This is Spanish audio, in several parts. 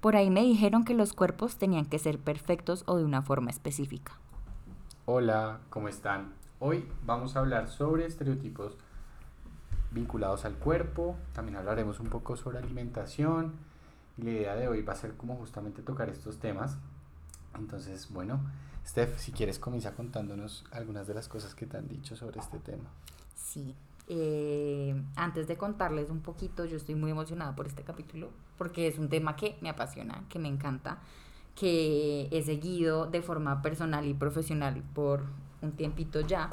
Por ahí me dijeron que los cuerpos tenían que ser perfectos o de una forma específica. Hola, ¿cómo están? Hoy vamos a hablar sobre estereotipos vinculados al cuerpo, también hablaremos un poco sobre alimentación y la idea de hoy va a ser como justamente tocar estos temas. Entonces, bueno, Steph, si quieres comienza contándonos algunas de las cosas que te han dicho sobre este tema. Sí, eh, antes de contarles un poquito, yo estoy muy emocionada por este capítulo porque es un tema que me apasiona, que me encanta, que he seguido de forma personal y profesional por un tiempito ya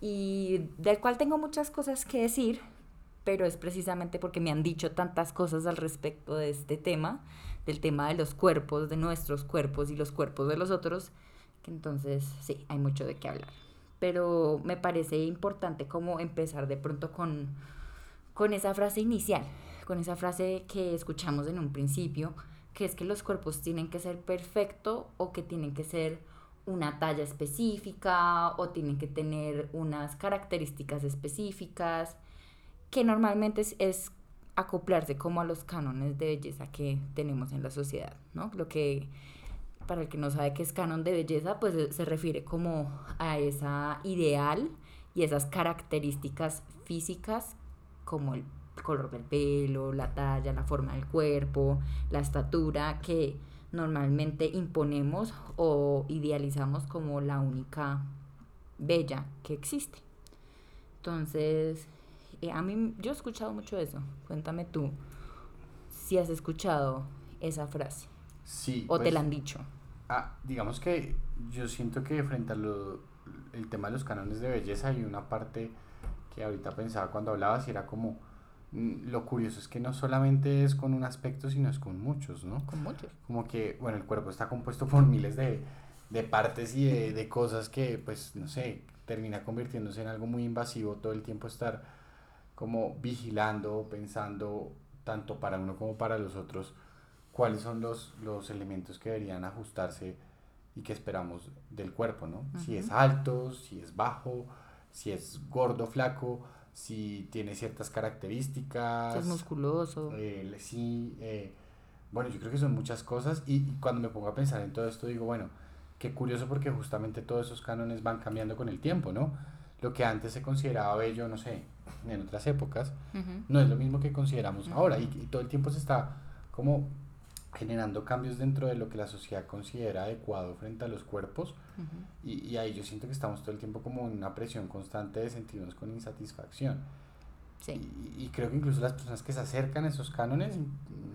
y del cual tengo muchas cosas que decir, pero es precisamente porque me han dicho tantas cosas al respecto de este tema, del tema de los cuerpos, de nuestros cuerpos y los cuerpos de los otros, que entonces sí, hay mucho de qué hablar pero me parece importante como empezar de pronto con, con esa frase inicial, con esa frase que escuchamos en un principio, que es que los cuerpos tienen que ser perfectos o que tienen que ser una talla específica o tienen que tener unas características específicas, que normalmente es, es acoplarse como a los cánones de belleza que tenemos en la sociedad, ¿no? Lo que para el que no sabe qué es canon de belleza, pues eh, se refiere como a esa ideal y esas características físicas como el color del pelo, la talla, la forma del cuerpo, la estatura que normalmente imponemos o idealizamos como la única bella que existe. Entonces, eh, a mí yo he escuchado mucho eso. Cuéntame tú si has escuchado esa frase. Sí. ¿O te pues, la han dicho? Ah, digamos que yo siento que frente al el tema de los cánones de belleza hay una parte que ahorita pensaba cuando hablabas y era como mm, lo curioso es que no solamente es con un aspecto, sino es con muchos, ¿no? Con muchos. Como que, bueno, el cuerpo está compuesto por miles de, de partes y de, de, cosas que, pues, no sé, termina convirtiéndose en algo muy invasivo todo el tiempo estar como vigilando, pensando, tanto para uno como para los otros, cuáles son los, los elementos que deberían ajustarse y que esperamos del cuerpo, ¿no? Si es alto, si es bajo, si es gordo, flaco, si tiene ciertas características. Si es musculoso. Eh, sí, eh, bueno, yo creo que son muchas cosas y, cuando me pongo a pensar en todo esto digo, bueno, qué curioso porque justamente todos esos cánones van cambiando con el tiempo, ¿no? Lo que antes se consideraba bello, no sé, en otras épocas, no es lo mismo que consideramos ahora y, y todo el tiempo se está como generando cambios dentro de lo que la sociedad considera adecuado frente a los cuerpos y, y, ahí yo siento que estamos todo el tiempo como en una presión constante de sentirnos con insatisfacción. Sí. Y, creo que incluso las personas que se acercan a esos cánones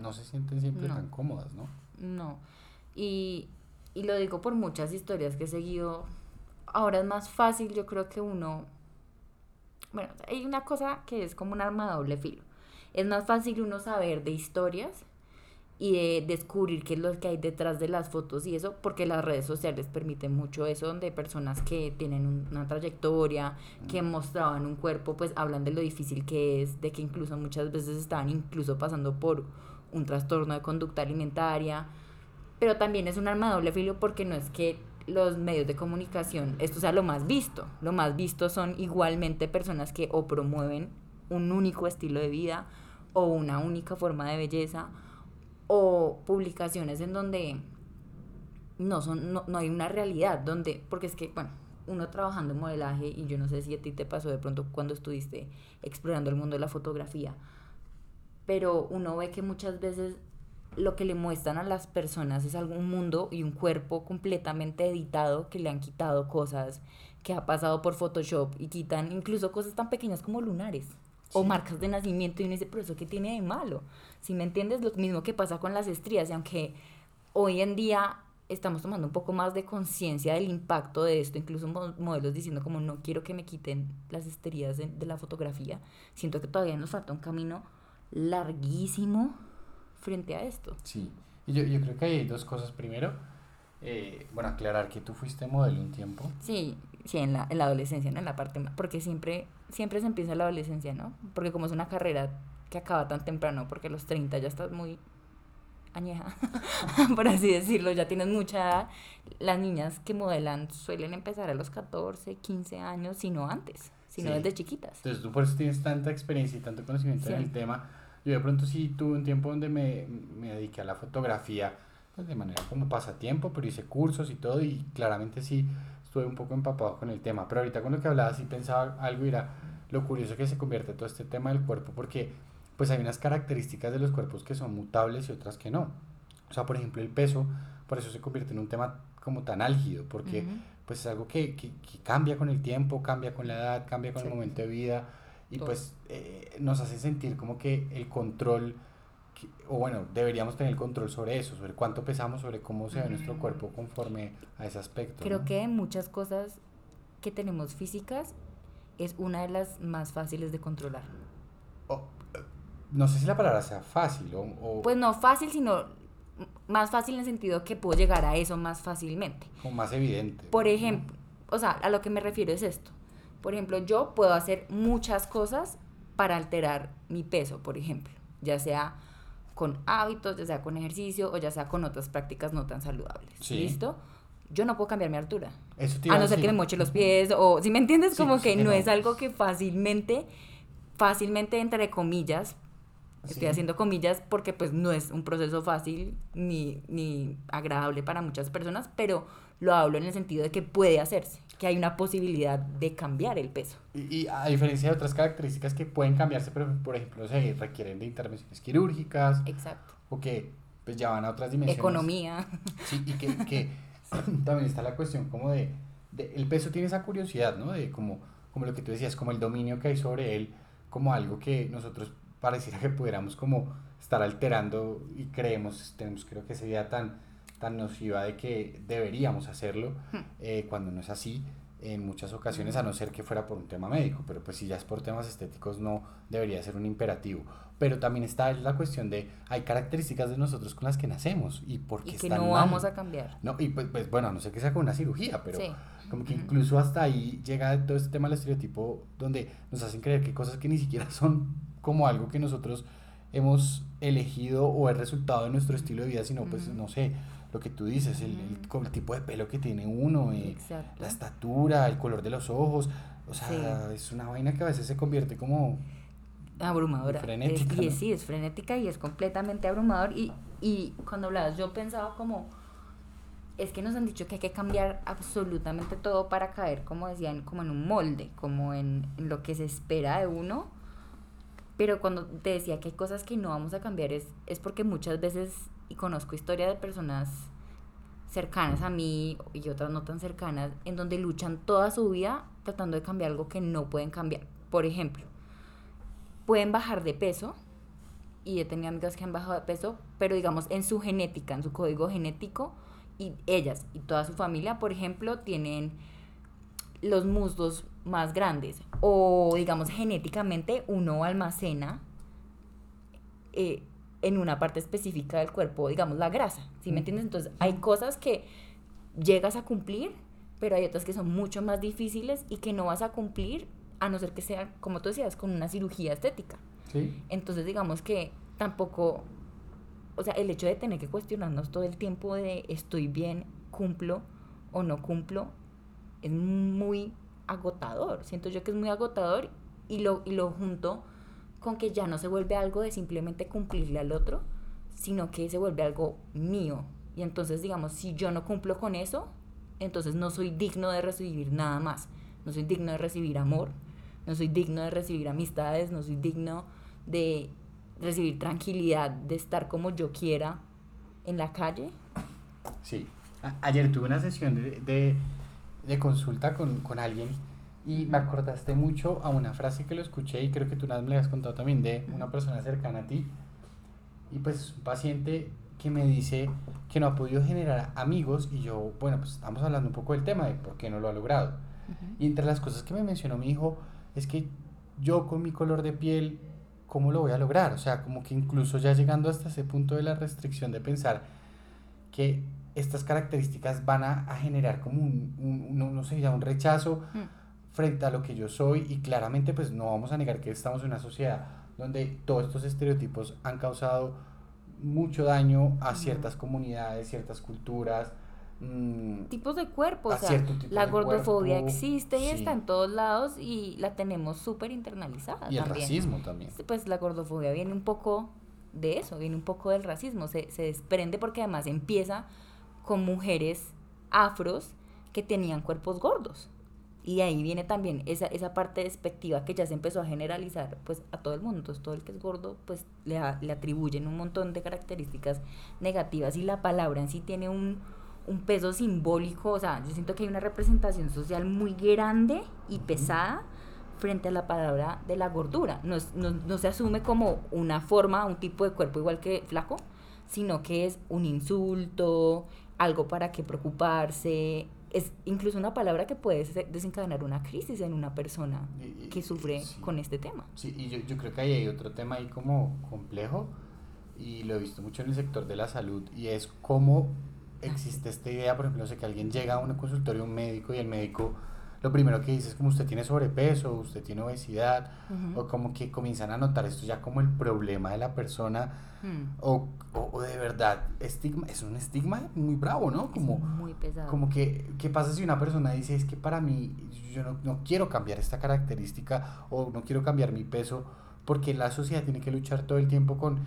no se sienten siempre tan cómodas, ¿no? No. Y, y lo digo por muchas historias que he seguido. Ahora es más fácil, yo creo que uno... Bueno, hay una cosa que es como un arma de doble filo. Es más fácil uno saber de historias y de descubrir qué es lo que hay detrás de las fotos y eso, porque las redes sociales permiten mucho eso, donde personas que tienen una trayectoria, que mostraban un cuerpo, pues hablan de lo difícil que es, de que incluso muchas veces estaban incluso pasando por un trastorno de conducta alimentaria, pero también es un arma de doble filo porque no es que los medios de comunicación, esto sea lo más visto, lo más visto son igualmente personas que o promueven un único estilo de vida o una única forma de belleza, o publicaciones en donde no, son, no, hay una realidad, donde, porque es que, bueno, uno trabajando en modelaje, y yo no sé si a ti te pasó de pronto cuando estuviste explorando el mundo de la fotografía, pero uno ve que muchas veces lo que le muestran a las personas es algún mundo y un cuerpo completamente editado que le han quitado cosas que ha pasado por Photoshop y quitan incluso cosas tan pequeñas como lunares o marcas de nacimiento y uno dice, pero eso qué tiene de malo. Si me entiendes, lo mismo que pasa con las estrías, y aunque hoy en día estamos tomando un poco más de conciencia del impacto de esto, incluso modelos diciendo como no quiero que me quiten las estrías de, la fotografía, siento que todavía nos falta un camino larguísimo frente a esto. Sí, y yo, yo creo que hay dos cosas. Primero, eh, bueno, aclarar que tú fuiste modelo un tiempo. Sí, sí, en la, en la adolescencia, ¿no? En la parte más, porque siempre, siempre se empieza en la adolescencia, ¿no? Porque como es una carrera que acaba tan temprano, porque a los 30 ya estás muy añeja, por así decirlo, ya tienes mucha edad. Las niñas que modelan suelen empezar a los 14, 15 años, si no antes, sino desde chiquitas. Entonces tú por eso tienes tanta experiencia y tanto conocimiento en el tema. Yo de pronto sí tuve un tiempo donde me, me dediqué a la fotografía, pues de manera como pasatiempo, pero hice cursos y todo y claramente sí estuve un poco empapado con el tema. Pero ahorita con lo que hablaba sí pensaba algo y era lo curioso que se convierte todo este tema del cuerpo porque pues hay unas características de los cuerpos que son mutables y otras que no. O sea, por ejemplo, el peso, por eso se convierte en un tema como tan álgido, porque pues es algo que, que, cambia con el tiempo, cambia con la edad, cambia con el momento de vida y pues eh, nos hace sentir como que el control, o bueno, deberíamos tener el control sobre eso, sobre cuánto pesamos, sobre cómo se ve nuestro cuerpo conforme a ese aspecto. Creo que muchas cosas que tenemos físicas es una de las más fáciles de controlar. no sé si la palabra sea fácil o... Pues no fácil, sino más fácil en el sentido que puedo llegar a eso más fácilmente. O más evidente. Por ejemplo, o sea, a lo que me refiero es esto. Por ejemplo, yo puedo hacer muchas cosas para alterar mi peso, por ejemplo, ya sea con hábitos, ya sea con ejercicio o ya sea con otras prácticas no tan saludables. ¿Listo? Yo no puedo cambiar mi altura. a no ser que me moche los pies o si me entiendes como que no es algo que fácilmente fácilmente entre comillas Estoy haciendo comillas porque pues no es un proceso fácil ni, ni agradable para muchas personas, pero lo hablo en el sentido de que puede hacerse, que hay una posibilidad de cambiar el peso. Y, a diferencia de otras características que pueden cambiarse, pero por ejemplo se requieren de intervenciones quirúrgicas. Exacto. O que pues ya van a otras dimensiones. Economía. Sí, y que, que también está la cuestión como de, de, el peso tiene esa curiosidad, ¿no? De como, como lo que tú decías, como el dominio que hay sobre él, como algo que nosotros pareciera que pudiéramos como estar alterando y creemos, tenemos creo que esa idea tan, tan nociva de que deberíamos hacerlo hmm. eh, cuando no es así en muchas ocasiones, a no ser que fuera por un tema médico, pero pues si ya es por temas estéticos no debería ser un imperativo. Pero también está la cuestión de, hay características de nosotros con las que nacemos y porque y que no vamos a cambiar. No, y pues, pues, bueno, a no ser que sea con una cirugía, pero como que incluso hasta ahí llega todo este tema del estereotipo donde nos hacen creer que cosas que ni siquiera son como algo que nosotros hemos elegido o el resultado de nuestro estilo de vida, sino pues, no sé, lo que tú dices, el, el, tipo de pelo que tiene uno, eh, la estatura, el color de los ojos, o sea, es una vaina que a veces se convierte como... Abrumadora. Frenética. y sí, es frenética y es completamente abrumador. Y, y cuando hablabas, yo pensaba como, es que nos han dicho que hay que cambiar absolutamente todo para caer, como decían, como en un molde, como en, en lo que se espera de uno pero cuando te decía que hay cosas que no vamos a cambiar es, es porque muchas veces, y conozco historias de personas cercanas a mí y otras no tan cercanas, en donde luchan toda su vida tratando de cambiar algo que no pueden cambiar. Por ejemplo, pueden bajar de peso, y he tenido amigas que han bajado de peso, pero digamos en su genética, en su código genético, y ellas y toda su familia, por ejemplo, tienen los muslos más grandes o digamos genéticamente uno almacena eh, en una parte específica del cuerpo, digamos la grasa, ¿sí me entiendes? Entonces hay cosas que llegas a cumplir, pero hay otras que son mucho más difíciles y que no vas a cumplir a no ser que sea, como tú decías, con una cirugía estética. Entonces digamos que tampoco, o sea, el hecho de tener que cuestionarnos todo el tiempo de estoy bien, cumplo o no cumplo, es muy agotador. Siento yo que es muy agotador y lo, y lo junto con que ya no se vuelve algo de simplemente cumplirle al otro, sino que se vuelve algo mío. Y entonces, digamos, si yo no cumplo con eso, entonces no soy digno de recibir nada más. No soy digno de recibir amor, no soy digno de recibir amistades, no soy digno de recibir tranquilidad, de estar como yo quiera en la calle. Sí. ayer tuve una sesión de de consulta con, con, alguien y me acordaste mucho a una frase que lo escuché y creo que tú nada me la has contado también de una persona cercana a ti y pues un paciente que me dice que no ha podido generar amigos y yo, bueno, pues estamos hablando un poco del tema de por qué no lo ha logrado. Y entre las cosas que me mencionó mi hijo es que yo con mi color de piel, ¿cómo lo voy a lograr? O sea, como que incluso ya llegando hasta ese punto de la restricción de pensar que estas características van a, generar como un, no sé, ya un rechazo mm. Frente a lo que yo soy y claramente pues no vamos a negar que estamos en una sociedad donde todos estos estereotipos han causado mucho daño a ciertas comunidades, ciertas culturas, mm, tipos de cuerpo, o sea, la gordofobia cuerpo, existe y sí. está en todos lados y la tenemos súper internalizada y el racismo también. Pues la gordofobia viene un poco de eso, viene un poco del racismo, se, se desprende porque además empieza con mujeres afros que tenían cuerpos gordos. Y ahí viene también esa, esa parte despectiva que ya se empezó a generalizar pues a todo el mundo. Entonces todo el que es gordo pues le, le atribuyen un montón de características negativas y la palabra en sí tiene un, un peso simbólico. O sea, yo siento que hay una representación social muy grande y pesada frente a la palabra de la gordura. No, es- no, no se asume como una forma, un tipo de cuerpo igual que flaco, sino que es un insulto, algo para que preocuparse. Es incluso una palabra que puede se- desencadenar una crisis en una persona Y- y- que sufre sí. con este tema. Sí, y yo, yo creo que ahí hay otro tema ahí como complejo y lo he visto mucho en el sector de la salud y es cómo existe esta idea, por ejemplo, no sé, que alguien llega a un consultorio, un médico y el médico lo primero que dice es como usted tiene sobrepeso, usted tiene obesidad o como que comienzan a notar esto ya como el problema de la persona Mm. o, o, o de verdad estigma, es un estigma muy bravo, ¿no? Como, es muy pesado. como que, ¿qué pasa si una persona dice, es que para mí, yo no, no quiero cambiar esta característica o no quiero cambiar mi peso, porque la sociedad tiene que luchar todo el tiempo con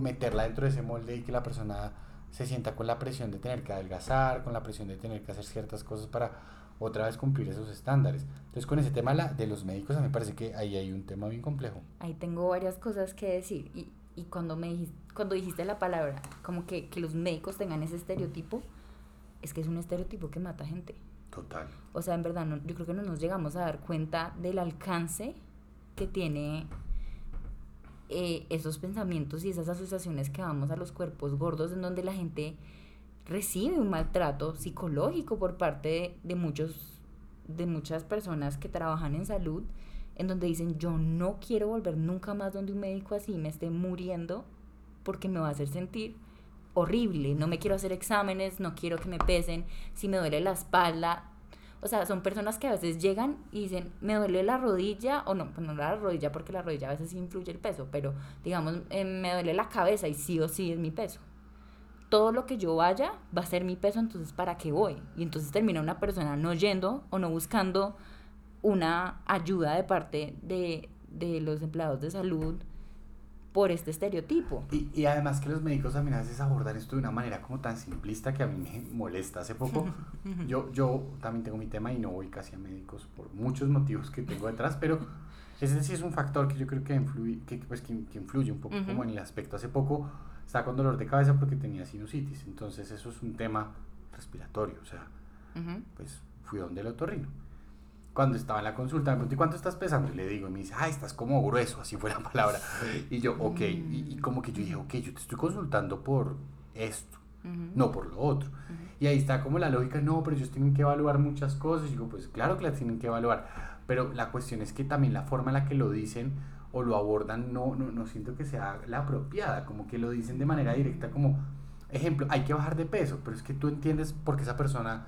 meterla dentro de ese molde y que la persona se sienta con la presión de tener que adelgazar, con la presión de tener que hacer ciertas cosas para otra vez cumplir esos estándares. Entonces con ese tema la- de los médicos a mí me parece que ahí hay un tema bien complejo. Ahí tengo varias cosas que decir. Y, y cuando me dijiste, cuando dijiste la palabra, como que, que los médicos tengan ese estereotipo, es que es un estereotipo que mata gente. Total. O sea, en verdad, no- yo creo que no nos llegamos a dar cuenta del alcance que tiene eh, esos pensamientos y esas asociaciones que vamos a los cuerpos gordos, en donde la gente recibe un maltrato psicológico por parte de, muchos, de muchas personas que trabajan en salud, en donde dicen, yo no quiero volver nunca más donde un médico así me esté muriendo porque me va a hacer sentir horrible, no me quiero hacer exámenes, no quiero que me pesen, si me duele la espalda. O sea, son personas que a veces llegan y dicen, me duele la rodilla, o no, pues no la rodilla porque la rodilla a veces influye el peso, pero digamos, eh, me duele la cabeza y sí o sí es mi peso. Todo lo que yo vaya va a ser mi peso, entonces ¿para qué voy? Y entonces termina una persona no yendo o no buscando una ayuda de parte de, de los empleados de salud por este estereotipo. Y, y además que los médicos también a veces abordan esto de una manera como tan simplista que a mí me molesta. Hace poco yo, yo también tengo mi tema y no voy casi a médicos por muchos motivos que tengo detrás, pero ese sí es un factor que yo creo que influye, que, pues, que, que influye un poco como en el aspecto. Hace poco estaba con dolor de cabeza porque tenía sinusitis, entonces eso es un tema respiratorio, o sea, pues fui donde el otorrino. Cuando estaba en la consulta, me pregunté, ¿cuánto estás pesando? Y le digo, y me dice, ah, estás como grueso, así fue la palabra. Y yo, ok, y, y como que yo dije, ok, yo te estoy consultando por esto, no por lo otro. Y ahí está como la lógica, no, pero ellos tienen que evaluar muchas cosas. Y digo, pues claro que las tienen que evaluar, pero la cuestión es que también la forma en la que lo dicen o lo abordan no, no, no siento que sea la apropiada, como que lo dicen de manera directa, como, ejemplo, hay que bajar de peso, pero es que tú entiendes por qué esa persona,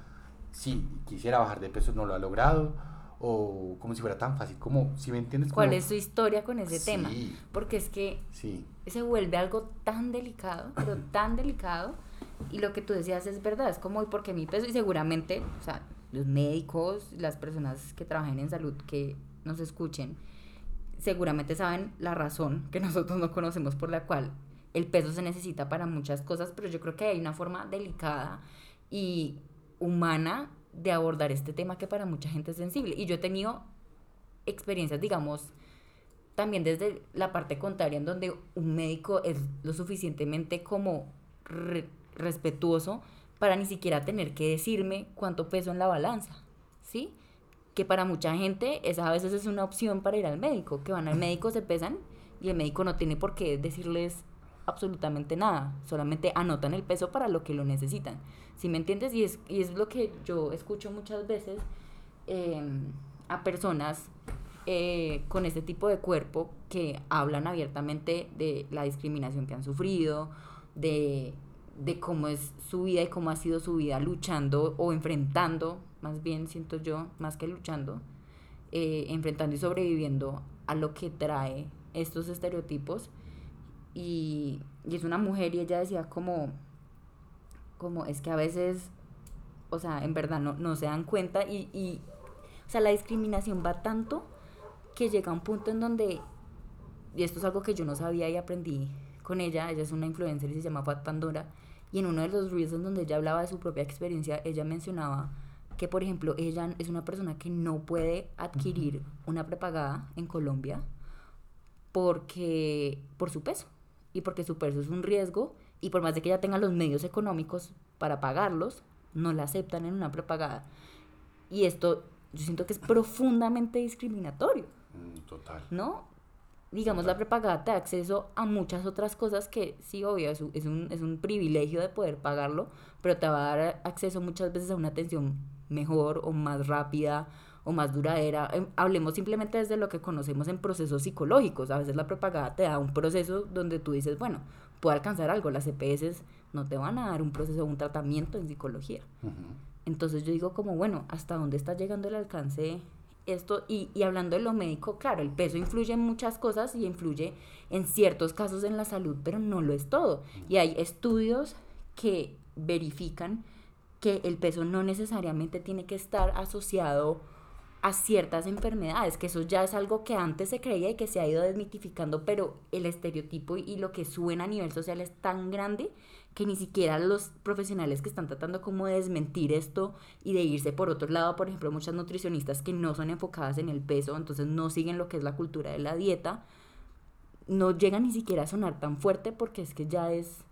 si quisiera bajar de peso, no lo ha logrado, o como si fuera tan fácil, como, si me entiendes, ¿Cuál como- es su historia con ese tema? Porque es que sí, se vuelve algo tan delicado, pero tan delicado. Y lo que tú decías es verdad, es como, ¿y por qué mi peso? Y seguramente, o sea, los médicos, las personas que trabajan en salud que nos escuchen, seguramente saben la razón que nosotros no conocemos por la cual el peso se necesita para muchas cosas, pero yo creo que hay una forma delicada y humana de abordar este tema que para mucha gente es sensible. Y yo he tenido experiencias, digamos, también desde la parte contraria, en donde un médico es lo suficientemente como re- respetuoso para ni siquiera tener que decirme cuánto peso en la balanza, ¿sí? Que para mucha gente esa a veces es una opción para ir al médico, que van al médico, se pesan y el médico no tiene por qué decirles absolutamente nada, solamente anotan el peso para lo que lo necesitan, ¿sí me entiendes? Y es, y es lo que yo escucho muchas veces eh, a personas eh, con este tipo de cuerpo que hablan abiertamente de la discriminación que han sufrido, de, de cómo es su vida y cómo ha sido su vida luchando o enfrentando, más bien siento yo, más que luchando, eh, enfrentando y sobreviviendo a lo que trae estos estereotipos. Y, y es una mujer y ella decía como, como es que a veces o sea, en verdad no, no se dan cuenta y, y, o sea, la discriminación va tanto que llega a un punto en donde, y esto es algo que yo no sabía y aprendí con ella, ella es una influencer y se llama Fat Pandora, y en uno de los reels donde ella hablaba de su propia experiencia, ella mencionaba que, por ejemplo, ella es una persona que no puede adquirir una prepagada en Colombia porque por su peso y porque su peso es un riesgo y por más de que ella tenga los medios económicos para pagarlos, no la aceptan en una prepagada. Y esto yo siento que es profundamente discriminatorio. Mm, total. ¿No? Digamos, la prepagada te da acceso a muchas otras cosas que sí, obvio, es un, es, un, es un privilegio de poder pagarlo, pero te va a dar acceso muchas veces a una atención mejor o más rápida o más duradera. Em, hablemos simplemente desde lo que conocemos en procesos psicológicos. A veces la prepagada te da un proceso donde tú dices, bueno, puedo alcanzar algo. Las EPS no te van a dar un proceso, un tratamiento en psicología. Entonces yo digo como, bueno, ¿hasta dónde está llegando el alcance esto? Y, y hablando de lo médico, claro, el peso influye en muchas cosas y influye en ciertos casos en la salud, pero no lo es todo. Y hay estudios que verifican que el peso no necesariamente tiene que estar asociado a ciertas enfermedades, que eso ya es algo que antes se creía y que se ha ido desmitificando, pero el estereotipo y lo que suena a nivel social es tan grande que ni siquiera los profesionales que están tratando como de desmentir esto y de irse por otro lado, por ejemplo, muchas nutricionistas que no son enfocadas en el peso, entonces no siguen lo que es la cultura de la dieta, no llegan ni siquiera a sonar tan fuerte porque es que ya es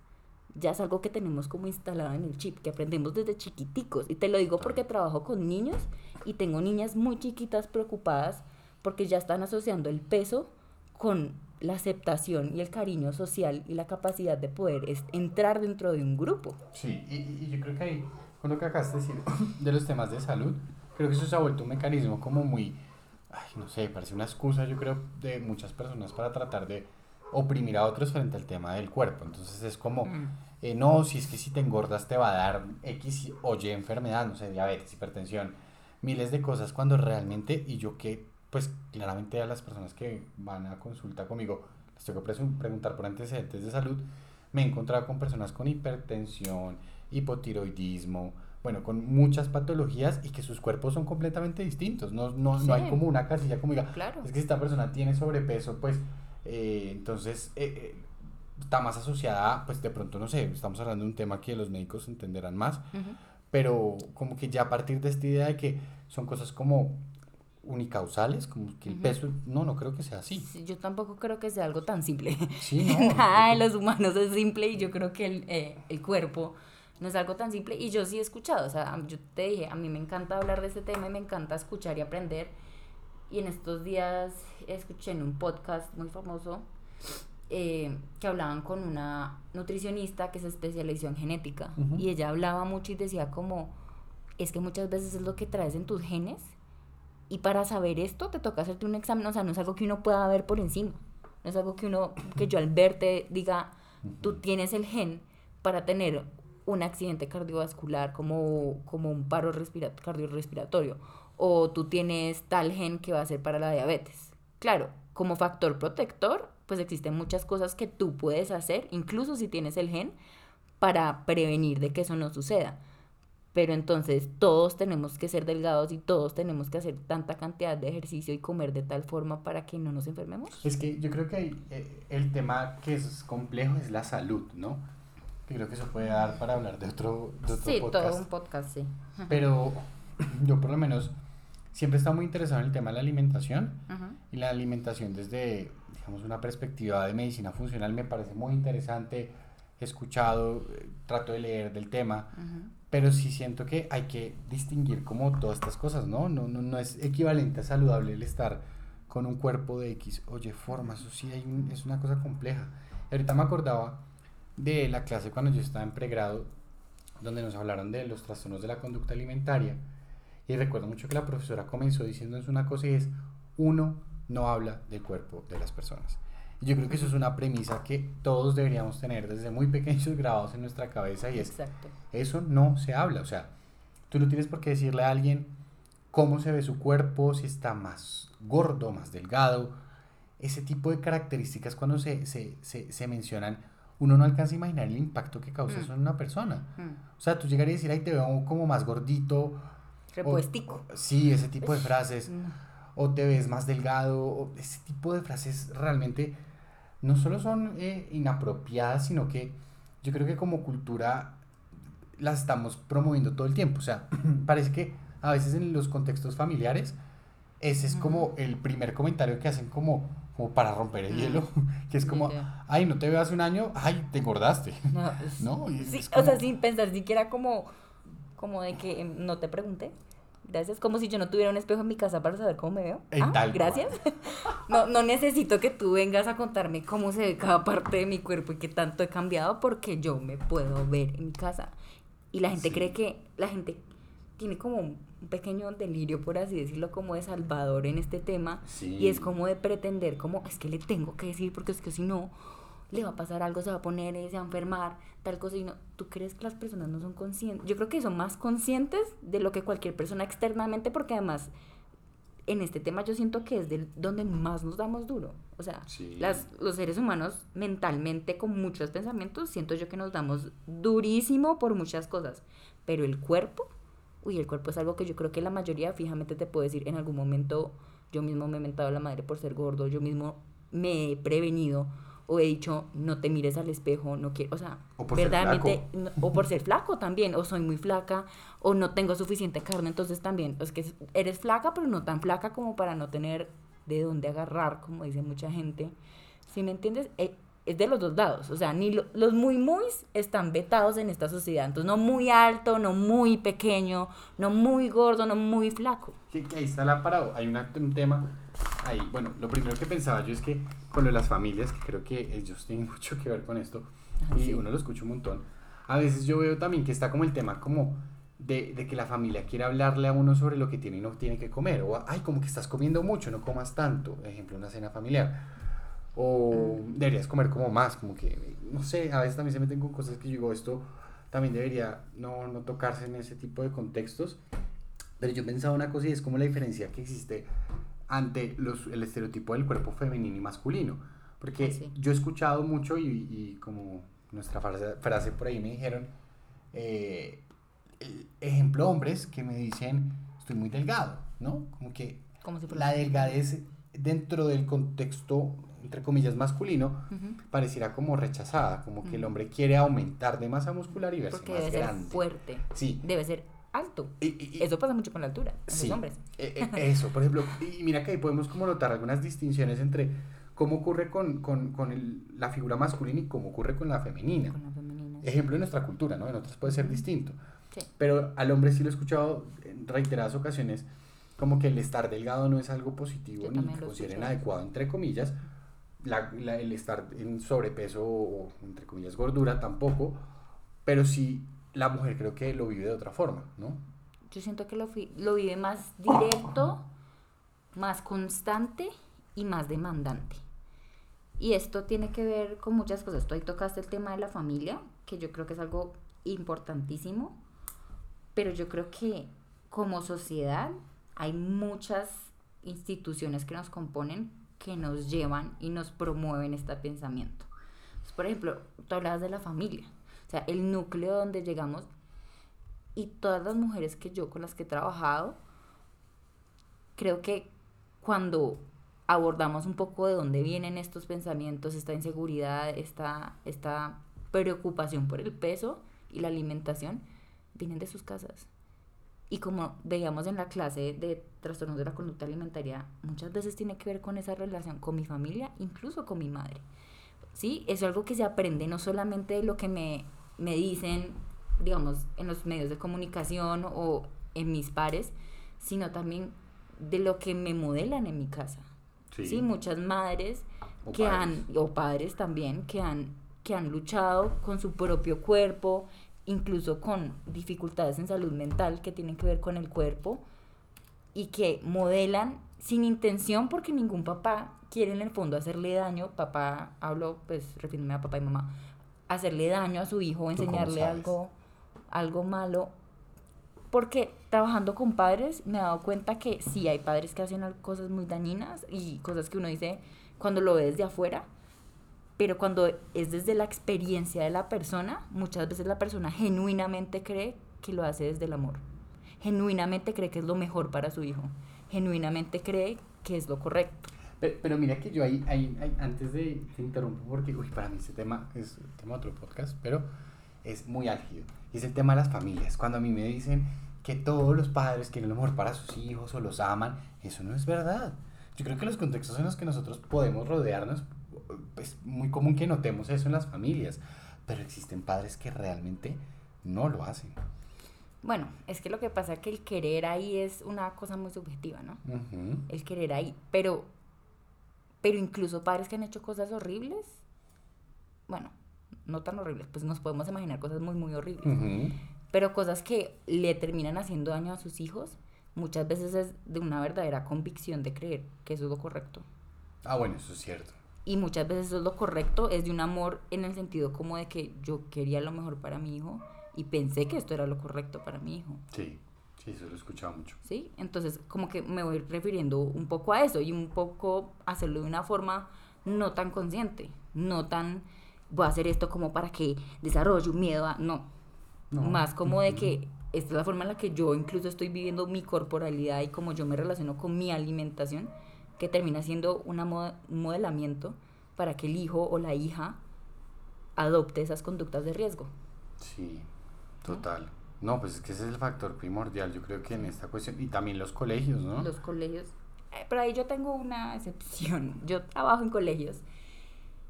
ya es algo que tenemos como instalado en el chip, que aprendemos desde chiquiticos. Y te lo digo porque trabajo con niños y tengo niñas muy chiquitas preocupadas porque ya están asociando el peso con la aceptación y el cariño social y la capacidad de poder entrar dentro de un grupo. Sí, y, yo creo que ahí, con lo que acabaste de decir de los temas de salud, creo que eso se ha vuelto un mecanismo como muy, ay, no sé, parece una excusa, yo creo, de muchas personas para tratar de oprimir a otros frente al tema del cuerpo. Entonces es como, mm. Eh, no, si es que si te engordas te va a dar X o Y enfermedad, no sé, diabetes, hipertensión, miles de cosas, cuando realmente, y yo que, pues claramente a las personas que van a consulta conmigo, les tengo que preguntar por antecedentes de salud, me he encontrado con personas con hipertensión, hipotiroidismo, bueno, con muchas patologías y que sus cuerpos son completamente distintos. No, no, no hay como una casilla como diga, claro. es que si esta persona tiene sobrepeso, pues eh, entonces, eh, eh, está más asociada, pues de pronto, no sé, estamos hablando de un tema que los médicos entenderán más, pero como que ya a partir de esta idea de que son cosas como unicausales, como que el peso, no, no creo que sea así. yo tampoco creo que sea algo tan simple. Nada de los humanos es simple y yo creo que el, el cuerpo no es algo tan simple y yo sí he escuchado, o sea, yo te dije, a mí me encanta hablar de este tema y me encanta escuchar y aprender y en estos días escuché en un podcast muy famoso eh, que hablaban con una nutricionista que se especializó en genética. Y ella hablaba mucho y decía como, es que muchas veces es lo que traes en tus genes. Y para saber esto te toca hacerte un examen, o sea, no es algo que uno pueda ver por encima. No es algo que uno, que yo al verte diga, tú tienes el gen para tener un accidente cardiovascular como, como un paro cardiorrespiratorio o tú tienes tal gen que va a ser para la diabetes. Claro, como factor protector, pues existen muchas cosas que tú puedes hacer, incluso si tienes el gen, para prevenir de que eso no suceda. Pero entonces todos tenemos que ser delgados y todos tenemos que hacer tanta cantidad de ejercicio y comer de tal forma para que no nos enfermemos. Es que yo creo que eh, el tema que es complejo es la salud, ¿no? creo que eso puede dar para hablar de otro, de otro sí, todo un podcast, sí. Pero yo por lo menos siempre he estado muy interesado en el tema de la alimentación y la alimentación desde, digamos, una perspectiva de medicina funcional me parece muy interesante. He escuchado, eh, trato de leer del tema, pero sí siento que hay que distinguir como todas estas cosas, ¿no? No, no, no es equivalente a saludable el estar con un cuerpo de X, oye, forma, eso sí hay es una cosa compleja. ahorita me acordaba de la clase cuando yo estaba en pregrado, donde nos hablaron de los trastornos de la conducta alimentaria y recuerdo mucho que la profesora comenzó diciéndonos una cosa y es, uno no habla del cuerpo de las personas. Yo creo que eso es una premisa que todos deberíamos tener desde muy pequeños grabados en nuestra cabeza y es, Exacto. eso no se habla. O sea, tú no tienes por qué decirle a alguien cómo se ve su cuerpo, si está más gordo, más delgado. Ese tipo de características cuando se, se, se, se mencionan uno no alcanza a imaginar el impacto que causa Mm. eso en una persona. Mm. O sea, tú llegarías a decir, ay, te veo como más gordito. o- Repuestico. sí, ese tipo de frases. Mm. O te ves más delgado. O ese tipo de frases realmente no solo son eh, inapropiadas, sino que yo creo que como cultura las estamos promoviendo todo el tiempo. O sea, parece que a veces en los contextos familiares ese es como el primer comentario que hacen como, como para romper el hielo, que es como, ay, no te veo hace un año, ay, te engordaste. No, ¿No? Sí, o sea, sin pensar siquiera como, como de que em, no te pregunté. Gracias, como si yo no tuviera un espejo en mi casa para saber cómo me veo. Ah, tal gracias. No, no necesito que tú vengas a contarme cómo se ve cada parte de mi cuerpo y qué tanto he cambiado porque yo me puedo ver en mi casa. Y la gente Sí. cree que la gente tiene como un pequeño delirio, por así decirlo, como de salvador en este tema. Sí. Y es como de pretender, como es que le tengo que decir porque es que si no, le va a pasar algo, se va a poner, eh, se va a enfermar, tal cosa. Y no, ¿tú crees que las personas no son conscientes? Yo creo que son más conscientes de lo que cualquier persona externamente, porque además en este tema yo siento que es del, donde más nos damos duro. O sea, Sí. las, los seres humanos mentalmente con muchos pensamientos, siento yo que nos damos durísimo por muchas cosas. Pero el cuerpo, uy, el cuerpo es algo que yo creo que la mayoría fijamente te puedo decir, en algún momento yo mismo me he mentado a la madre por ser gordo, yo mismo me he prevenido o he dicho, no te mires al espejo, no quiero, o sea, O por ser verdaderamente, no- o por ser flaco también, o soy muy flaca, o no tengo suficiente carne, entonces también, es que eres flaca, pero no tan flaca como para no tener de dónde agarrar, como dice mucha gente. ¿Sí me entiendes? Eh, es de los dos lados, o sea, ni lo- los muy muy están vetados en esta sociedad, entonces no muy alto, no muy pequeño, no muy gordo, no muy flaco. Que, que ahí está la parado. Hay una- un tema ahí. Bueno, lo primero que pensaba yo es que con lo de las familias, que creo que ellos tienen mucho que ver con esto, Ajá, y sí. uno lo escucha un montón. A veces yo veo también que está como el tema como de, de que la familia quiere hablarle a uno sobre lo que tiene y no tiene que comer. O, ay, como que estás comiendo mucho, no comas tanto. Ejemplo, una cena familiar. O deberías comer como más, como que, no sé, a veces también se meten con cosas que yo digo, esto también debería no, no tocarse en ese tipo de contextos. Pero yo pensaba una cosa y es como la diferencia que existe ante los, el estereotipo del cuerpo femenino y masculino. Porque Ah, sí. yo he escuchado mucho y, y como nuestra frase, frase por ahí me dijeron, eh, ejemplo hombres que me dicen, estoy muy delgado, ¿no? Como que Como si la delgadez dentro del contexto, entre comillas, masculino, Ujú. pareciera como rechazada, como que el hombre quiere aumentar de masa muscular y verse Porque más debe ser grande. fuerte, Sí. debe ser alto. Y- y- y- Eso pasa mucho con la altura, en Sí. los hombres. Eh, eh, eso, por ejemplo, y mira que ahí podemos como notar algunas distinciones entre cómo ocurre con, con, con el- la figura masculina y cómo ocurre con la femenina. Con la femenina. sí. Ejemplo en nuestra cultura, ¿no? En otras puede ser distinto. Sí. Pero al hombre sí lo he escuchado en reiteradas ocasiones como que el estar delgado no es algo positivo Yo ni que consideren adecuado, entre comillas. La- la- el estar en sobrepeso o, entre comillas, gordura tampoco. Pero sí, la mujer creo que lo vive de otra forma, ¿no? Yo siento que lo, vive más directo, más constante y más demandante. Y esto tiene que ver con muchas cosas. Tú ahí tocaste el tema de la familia, que yo creo que es algo importantísimo, pero yo creo que como sociedad hay muchas instituciones que nos componen que nos llevan y nos promueven este pensamiento. Por ejemplo, tú hablabas de la familia, o sea, el núcleo donde llegamos y todas las mujeres que yo con las que he trabajado, creo que cuando abordamos un poco de dónde vienen estos pensamientos, esta inseguridad, esta, esta preocupación por el peso y la alimentación, vienen de sus casas. Y como veíamos en la clase de trastornos de la conducta alimentaria, muchas veces tiene que ver con esa relación con mi familia, incluso con mi madre. ¿Sí? Es algo que se aprende no solamente de lo que me, me dicen, digamos, en los medios de comunicación o en mis pares, sino también de lo que me modelan en mi casa. Sí, muchas madres O que padres. han, o padres también, que han, que han luchado con su propio cuerpo, incluso con dificultades en salud mental que tienen que ver con el cuerpo, y que modelan sin intención porque ningún papá quiere en el fondo hacerle daño, papá, hablo pues refiriéndome a papá y mamá, hacerle daño a su hijo o ¿Tú cómo enseñarle algo, algo malo. Porque trabajando con padres me he dado cuenta que sí hay padres que hacen cosas muy dañinas y cosas que uno dice cuando lo ve desde afuera, pero cuando es desde la experiencia de la persona, muchas veces la persona genuinamente cree que lo hace desde el amor. Genuinamente cree que es lo mejor para su hijo. Genuinamente cree que es lo correcto. Pero, mira que yo ahí, ahí, antes de te interrumpo, porque uy, para mí este tema es tema de otro podcast, pero es muy álgido. Y es el tema de las familias. Cuando a mí me dicen que todos los padres quieren lo mejor para sus hijos o los aman, eso no es verdad. Yo creo que los contextos en los que nosotros podemos rodearnos es muy común que notemos eso en las familias, pero existen padres que realmente no lo hacen. Bueno, es que lo que pasa es que el querer ahí es una cosa muy subjetiva, ¿no? El querer ahí, pero, pero incluso padres que han hecho cosas horribles, bueno, no tan horribles, pues nos podemos imaginar cosas muy, muy horribles, pero cosas que le terminan haciendo daño a sus hijos, muchas veces es de una verdadera convicción de creer que eso es lo correcto. Ah, bueno, eso es cierto y muchas veces eso es lo correcto, es de un amor en el sentido como de que yo quería lo mejor para mi hijo y pensé que esto era lo correcto para mi hijo. Sí, sí, eso lo he escuchado mucho. Sí, entonces como que me voy refiriendo un poco a eso y un poco hacerlo de una forma no tan consciente, no tan voy a hacer esto como para que desarrolle un miedo a... No, no. más como de que esta es la forma en la que yo incluso estoy viviendo mi corporalidad y como yo me relaciono con mi alimentación que termina siendo una un modelamiento para que el hijo o la hija adopte esas conductas de riesgo. Sí, total. ¿No? Pues es que ese es el factor primordial, yo creo que en esta cuestión, y también los colegios, ¿no? Los colegios. Eh, pero ahí yo tengo una excepción. Yo trabajo en colegios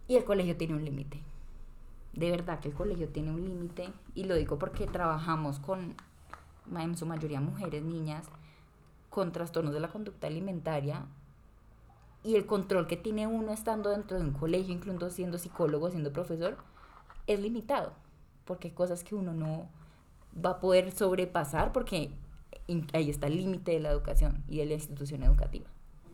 y el colegio tiene un límite. De verdad que el colegio tiene un límite y lo digo porque trabajamos con, en su mayoría mujeres, niñas, con trastornos de la conducta alimentaria y el control que tiene uno estando dentro de un colegio, incluso siendo psicólogo, siendo profesor, es limitado, porque hay cosas que uno no va a poder sobrepasar porque ahí está el límite de la educación y de la institución educativa.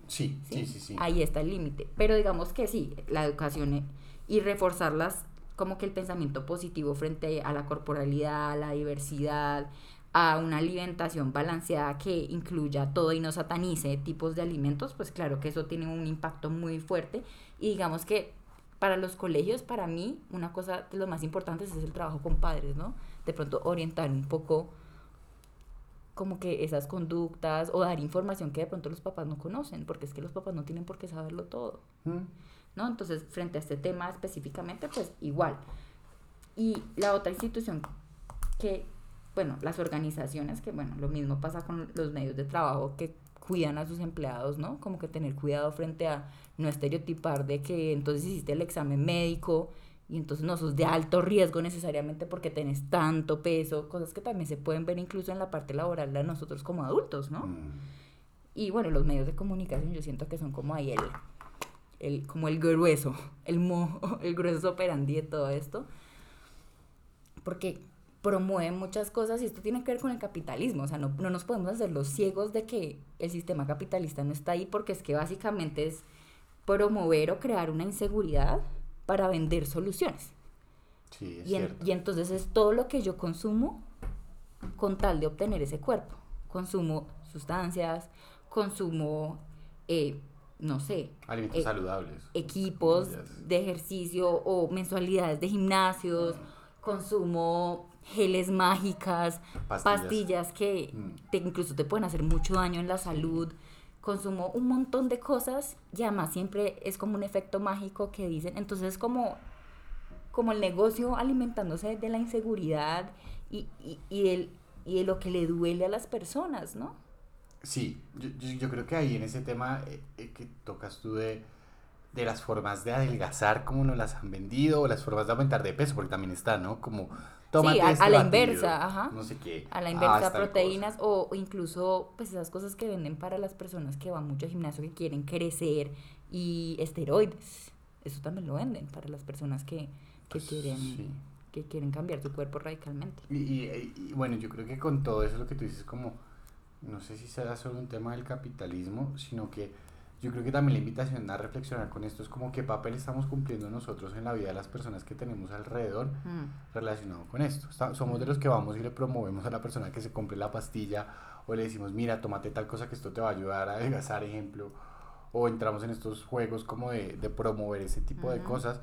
Sí, sí, sí, sí. Ahí está el límite. Pero digamos que sí, la educación eh, y reforzarlas como que el pensamiento positivo frente a la corporalidad, a la diversidad, a una alimentación balanceada que incluya todo y no satanice tipos de alimentos, pues claro que eso tiene un impacto muy fuerte. Y digamos que para los colegios, para mí, una cosa de lo más importante es el trabajo con padres, ¿no? De pronto orientar un poco como que esas conductas o dar información que de pronto los papás no conocen, porque es que los papás no tienen por qué saberlo todo, mm. ¿no? Entonces, frente a este tema específicamente, pues igual. Y la otra institución que bueno, las organizaciones, que bueno, lo mismo pasa con los medios de trabajo que cuidan a sus empleados, ¿no? Como que tener cuidado frente a no estereotipar de que entonces hiciste el examen médico y entonces no sos de alto riesgo necesariamente porque tenés tanto peso, cosas que también se pueden ver incluso en la parte laboral de nosotros como adultos, ¿no? Mm. Y bueno, los medios de comunicación yo siento que son como ahí el, el como el grueso, el, mo, el grueso operandi de todo esto. Porque promueven muchas cosas y esto tiene que ver con el capitalismo, o sea, no, no, nos podemos hacer los ciegos de que el sistema capitalista no está ahí porque es que básicamente es promover o crear una inseguridad para vender soluciones. Sí, es y, y entonces es todo lo que yo consumo con tal de obtener ese cuerpo. Consumo sustancias, consumo, eh, no sé, alimentos eh, saludables, equipos de ejercicio o mensualidades de gimnasios, consumo geles mágicas, pastillas, que mm. te, incluso te pueden hacer mucho daño en la salud. Consumo un montón de cosas y además siempre es como un efecto mágico que dicen. Entonces es como, como el negocio alimentándose de la inseguridad y, y, y, y de lo que le duele a las personas, ¿no? Sí, yo, yo, creo que ahí en ese tema eh, eh, que tocas tú de, de las formas de adelgazar, como nos las han vendido, o las formas de aumentar de peso, porque también está, ¿no? Como sí, a, este la inversa, ajá. No sé qué. A la inversa, proteínas o, incluso pues esas cosas que venden para las personas que van mucho al gimnasio, que quieren crecer y esteroides. Eso también lo venden para las personas que, que pues, quieren que quieren cambiar su cuerpo radicalmente. Y, y, bueno, yo creo que con todo eso lo que tú dices como, no sé si será solo un tema del capitalismo, sino que yo creo que también la invitación a reflexionar con esto es como qué papel estamos cumpliendo nosotros en la vida de las personas que tenemos alrededor mm. relacionado con esto. somos de los que vamos y le promovemos a la persona que se compre la pastilla o le decimos, mira, tómate tal cosa que esto te va a ayudar a adelgazar, ejemplo. O entramos en estos juegos como de, de promover ese tipo de cosas.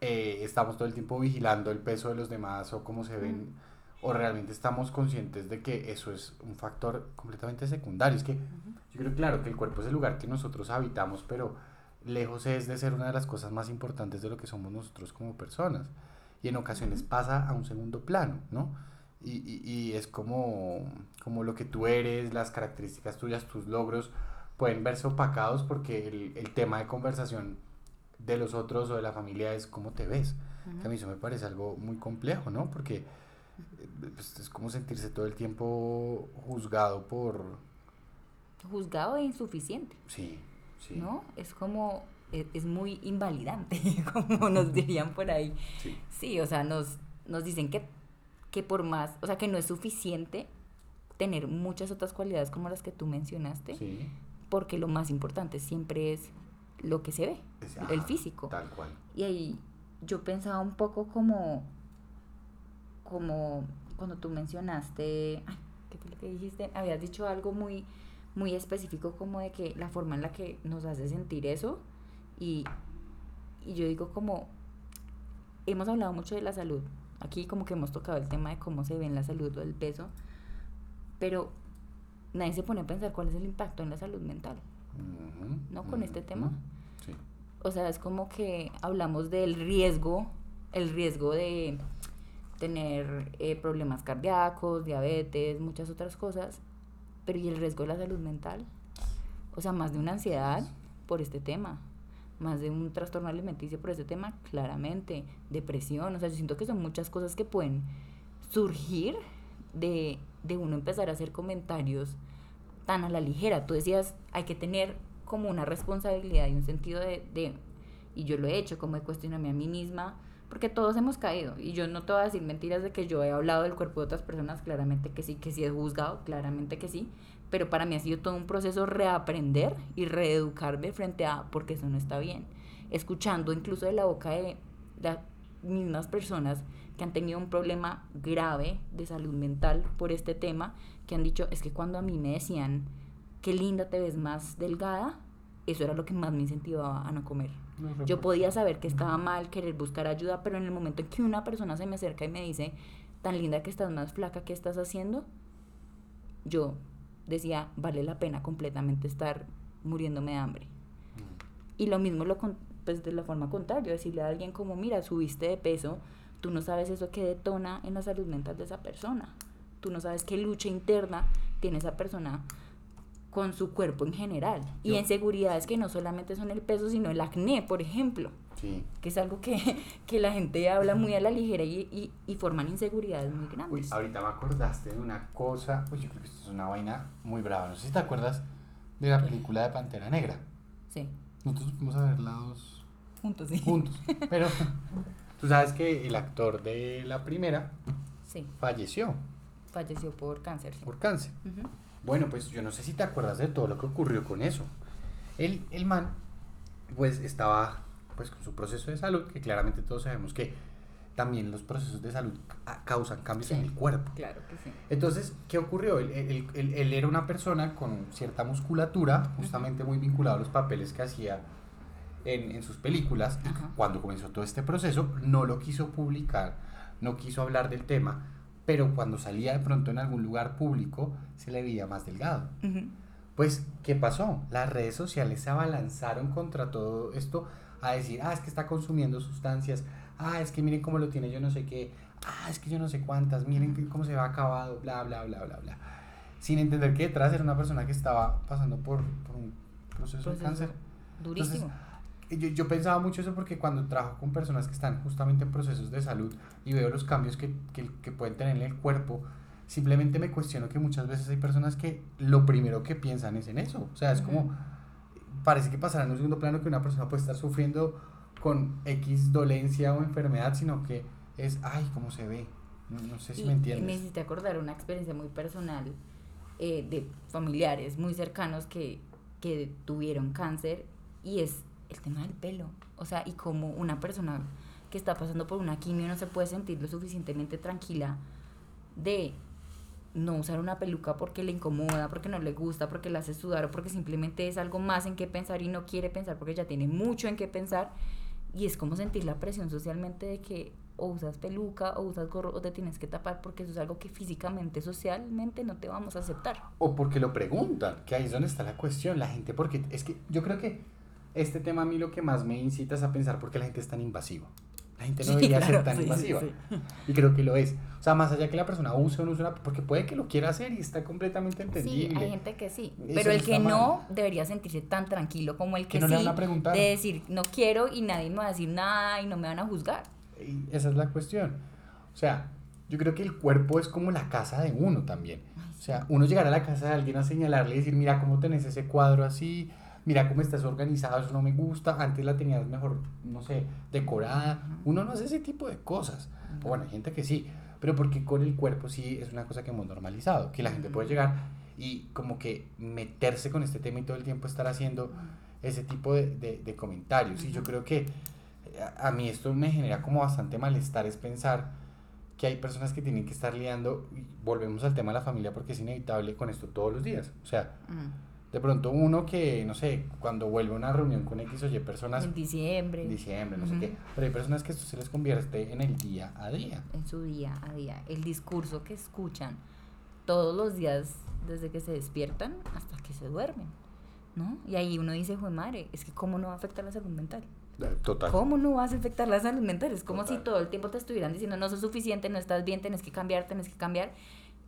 eh, estamos todo el tiempo vigilando el peso de los demás o cómo se ven, o realmente estamos conscientes de que eso es un factor completamente secundario. Es que yo creo, claro, que el cuerpo es el lugar que nosotros habitamos, pero lejos es de ser una de las cosas más importantes de lo que somos nosotros como personas. Y en ocasiones pasa a un segundo plano, ¿no? Y, y, y, es como, como lo que tú eres, las características tuyas, tus logros, pueden verse opacados porque el, el tema de conversación de los otros o de la familia es cómo te ves. A mí eso me parece algo muy complejo, ¿no? Porque eh, pues, es como sentirse todo el tiempo juzgado por... Juzgado e insuficiente. Sí, sí. ¿No? Es como, es, es muy invalidante, como nos dirían por ahí. Sí. Sí, o sea, nos, nos dicen que, que por más, o sea, que no es suficiente tener muchas otras cualidades como las que tú mencionaste, Sí. porque lo más importante siempre es lo que se ve, Es- el ajá, físico. Tal cual. Y ahí yo pensaba un poco como, como cuando tú mencionaste, ay, ¿qué fue lo que dijiste? Habías dicho algo muy, muy específico como de que la forma en la que nos hace sentir eso y, y yo digo como, hemos hablado mucho de la salud, aquí como que hemos tocado el tema de cómo se ve en la salud o el peso, pero nadie se pone a pensar cuál es el impacto en la salud mental. Ujú, ¿No? Con este ujú. tema. Sí. O sea, es como que hablamos del riesgo, el riesgo de tener eh, problemas cardíacos, diabetes, muchas otras cosas, pero ¿y el riesgo de la salud mental? O sea, más de una ansiedad por este tema, más de un trastorno alimenticio por este tema, claramente, depresión, o sea, yo siento que son muchas cosas que pueden surgir de, de uno empezar a hacer comentarios tan a la ligera. Tú decías, hay que tener como una responsabilidad y un sentido de, de- y yo lo he hecho, como de cuestionarme a mí misma, porque todos hemos caído, y yo no te voy a decir mentiras de que yo he hablado del cuerpo de otras personas, claramente que sí, que sí he juzgado, claramente que sí, pero para mí ha sido todo un proceso reaprender y reeducarme frente a, porque eso no está bien, escuchando incluso de la boca de las mismas personas que han tenido un problema grave de salud mental por este tema, que han dicho, es que cuando a mí me decían, qué linda te ves más delgada, eso era lo que más me incentivaba a no comer. Yo podía saber que estaba mal, querer buscar ayuda, pero en el momento en que una persona se me acerca y me dice, tan linda que estás más flaca, ¿qué estás haciendo? Yo decía, vale la pena completamente estar muriéndome de hambre. Y lo mismo lo con- pues de la forma contraria, decirle a alguien como, mira, subiste de peso, tú no sabes eso que detona en la salud mental de esa persona. Tú no sabes qué lucha interna tiene esa persona con su cuerpo en general. Y inseguridades que no solamente son el peso, sino el acné, por ejemplo, Sí. que es algo que, que la gente habla muy a la ligera y, y, y forman inseguridades muy Uy, grandes. ahorita me acordaste de una cosa. Uy, yo creo que esto es una vaina muy brava. No sé si te acuerdas de la película de Pantera Negra. Sí, Nosotros fuimos a verla dos juntos, sí. juntos. Pero tú sabes que el actor de la primera Sí, falleció falleció por cáncer. sí. por cáncer. Ujú. Bueno, pues yo no sé si te acuerdas de todo lo que ocurrió con eso. El, el man, pues estaba pues con su proceso de salud, que claramente todos sabemos que también los procesos de salud ca- causan cambios en Sí. el cuerpo. Claro que sí. Entonces, ¿qué ocurrió? Él, él- él- él era una persona con cierta musculatura, justamente muy vinculado a los papeles que hacía en, en sus películas. Ajá. cuando comenzó todo este proceso, no lo quiso publicar, no quiso hablar del tema, pero cuando salía de pronto en algún lugar público, se le veía más delgado. Pues, ¿qué pasó? Las redes sociales se abalanzaron contra todo esto a decir, ah, es que está consumiendo sustancias, ah, es que miren cómo lo tiene yo no sé qué, ah, es que yo no sé cuántas, miren cómo se va acabado, bla, bla, bla, bla, bla. Sin entender que detrás era una persona que estaba pasando por, por un proceso, de cáncer. Durísimo. Yo, yo pensaba mucho eso porque cuando trabajo con personas que están justamente en procesos de salud y veo los cambios que, que, que pueden tener en el cuerpo, simplemente me cuestiono que muchas veces hay personas que lo primero que piensan es en eso. O sea, es como, parece que pasará en un segundo plano que una persona puede estar sufriendo con X dolencia o enfermedad, sino que es, ay, cómo se ve. No, no sé si Y- me Y me entiendes. hiciste acordar una experiencia muy personal eh, de familiares muy cercanos que, que tuvieron cáncer y es el tema del pelo. O sea, y como una persona que está pasando por una quimio no se puede sentir lo suficientemente tranquila de no usar una peluca porque le incomoda, porque no le gusta, porque la hace sudar o porque simplemente es algo más en qué pensar y no quiere pensar porque ya tiene mucho en qué pensar. Y es como sentir la presión socialmente de que o usas peluca o usas gorro o te tienes que tapar porque eso es algo que físicamente, socialmente no te vamos a aceptar. O porque lo preguntan, que ahí es donde está la cuestión, la gente, porque es que yo creo que este tema a mí lo que más me incita es a pensar porque la gente es tan invasiva. La gente no debería ser tan invasiva. Y creo que lo es. O sea, más allá que la persona use o no use una, porque puede que lo quiera hacer y está completamente entendible. Sí, hay gente que sí. pero el que no debería sentirse tan tranquilo como el que, no sí. Le van a preguntar. De decir, no quiero y nadie me va a decir nada y no me van a juzgar. Y esa es la cuestión. O sea, yo creo que el cuerpo es como la casa de uno también. O sea, uno llegar a la casa de alguien a señalarle y decir, mira cómo tenés ese cuadro así, mira cómo estás organizado, eso no me gusta, antes la tenías mejor, no sé, decorada. Uno no hace ese tipo de cosas. O bueno, hay gente que sí, pero porque con el cuerpo sí es una cosa que hemos normalizado, que la gente puede llegar y como que meterse con este tema y todo el tiempo estar haciendo ese tipo de, de, de comentarios. Y yo creo que a, mí esto me genera como bastante malestar es pensar que hay personas que tienen que estar liando, y volvemos al tema de la familia porque es inevitable con esto todos los días. O sea, de pronto uno que, no sé, cuando vuelve a una reunión con X o Y personas... En diciembre. En diciembre, no sé qué. Pero hay personas que esto se les convierte en el día a día. En su día a día. El discurso que escuchan todos los días desde que se despiertan hasta que se duermen, ¿no? Y ahí uno dice, joder madre, es que cómo no afecta la salud mental. Total. ¿Cómo no vas a afectar la salud mental? Es como si todo el tiempo te estuvieran diciendo no sos suficiente, no estás bien, tienes que cambiar, tienes que cambiar.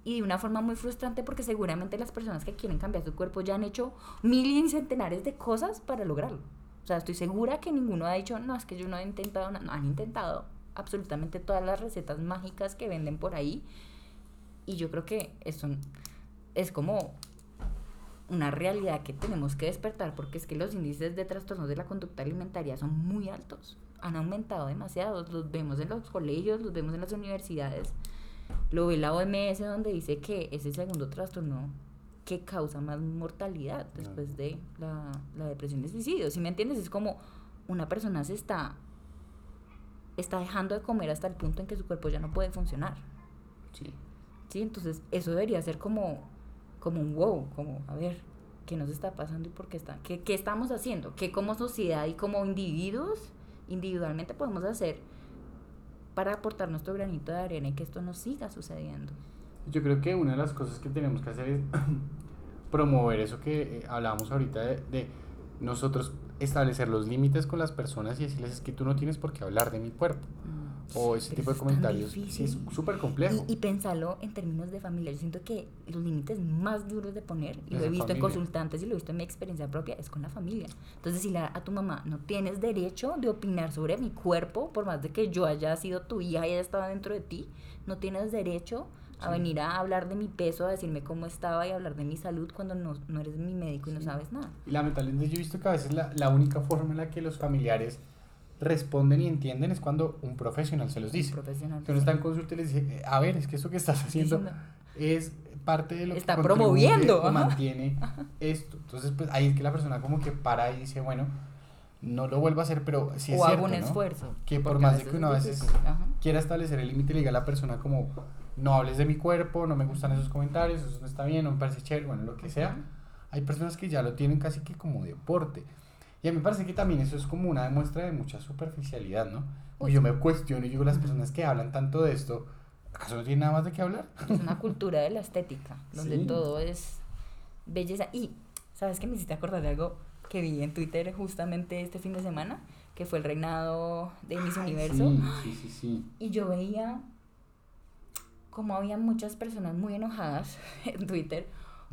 Y de una forma muy frustrante porque seguramente las personas que quieren cambiar su cuerpo ya han hecho mil y centenares de cosas para lograrlo. O sea, estoy segura que ninguno ha dicho, no, es que yo no he intentado, no, han intentado absolutamente todas las recetas mágicas que venden por ahí. Y yo creo que eso es como una realidad que tenemos que despertar porque es que los índices de trastornos de la conducta alimentaria son muy altos, han aumentado demasiado, los vemos en los colegios, los vemos en las universidades, lo ve la OMS donde dice que es el segundo trastorno que causa más mortalidad después de la, la depresión y suicidio, si me entiendes? Es como una persona se está, está dejando de comer hasta el punto en que su cuerpo ya no puede funcionar. Sí. Sí, entonces eso debería ser como como un wow, como, a ver, ¿qué nos está pasando y por qué está? ¿Qué, qué estamos haciendo? ¿Qué como sociedad y como individuos, individualmente podemos hacer para aportar nuestro granito de arena y que esto no siga sucediendo? Yo creo que una de las cosas que tenemos que hacer es promover eso que eh, hablábamos ahorita de, de nosotros establecer los límites con las personas y decirles es que tú no tienes por qué hablar de mi cuerpo. Mm o ese tipo de comentarios. Sí, es súper complejo. Y, y, pensarlo en términos de familia. Yo siento que los límites más duros de poner, y lo he visto en consultantes y lo he visto en mi experiencia propia, es con la familia. Entonces, si a tu mamá no tienes derecho de opinar sobre mi cuerpo, por más de que yo haya sido tu hija y haya estado dentro de ti, no tienes derecho a venir a hablar de mi peso, a decirme cómo estaba y a hablar de mi salud cuando no, no eres mi médico y no sabes nada. Y lamentablemente yo he visto que a veces la, la única forma en la que los familiares responden y entienden es cuando un profesional se los dice. Un profesional. Que uno está en consulta y le dice, eh, a ver, es que eso que estás haciendo es parte de lo que está promoviendo o mantiene esto. Entonces, pues ahí es que la persona como que para y dice, bueno, no lo vuelvo a hacer, pero si es o hago un esfuerzo. Que por más de que uno a veces quiera establecer el límite, le diga a la persona como, no hables de mi cuerpo, no me gustan esos comentarios, eso no está bien, no me parece chévere, bueno, lo que sea. Hay personas que ya lo tienen casi que como deporte. Y a mí me parece que también eso es como una demuestra de mucha superficialidad, ¿no? Y yo me cuestiono y digo, las personas que hablan tanto de esto, ¿acaso no tienen nada más de qué hablar? Es una cultura de la estética, donde todo es belleza. Y, ¿sabes qué? Me hiciste acordar de algo que vi en Twitter justamente este fin de semana, que fue el reinado de Miss Universo. Sí, sí, sí, Y yo veía como había muchas personas muy enojadas en Twitter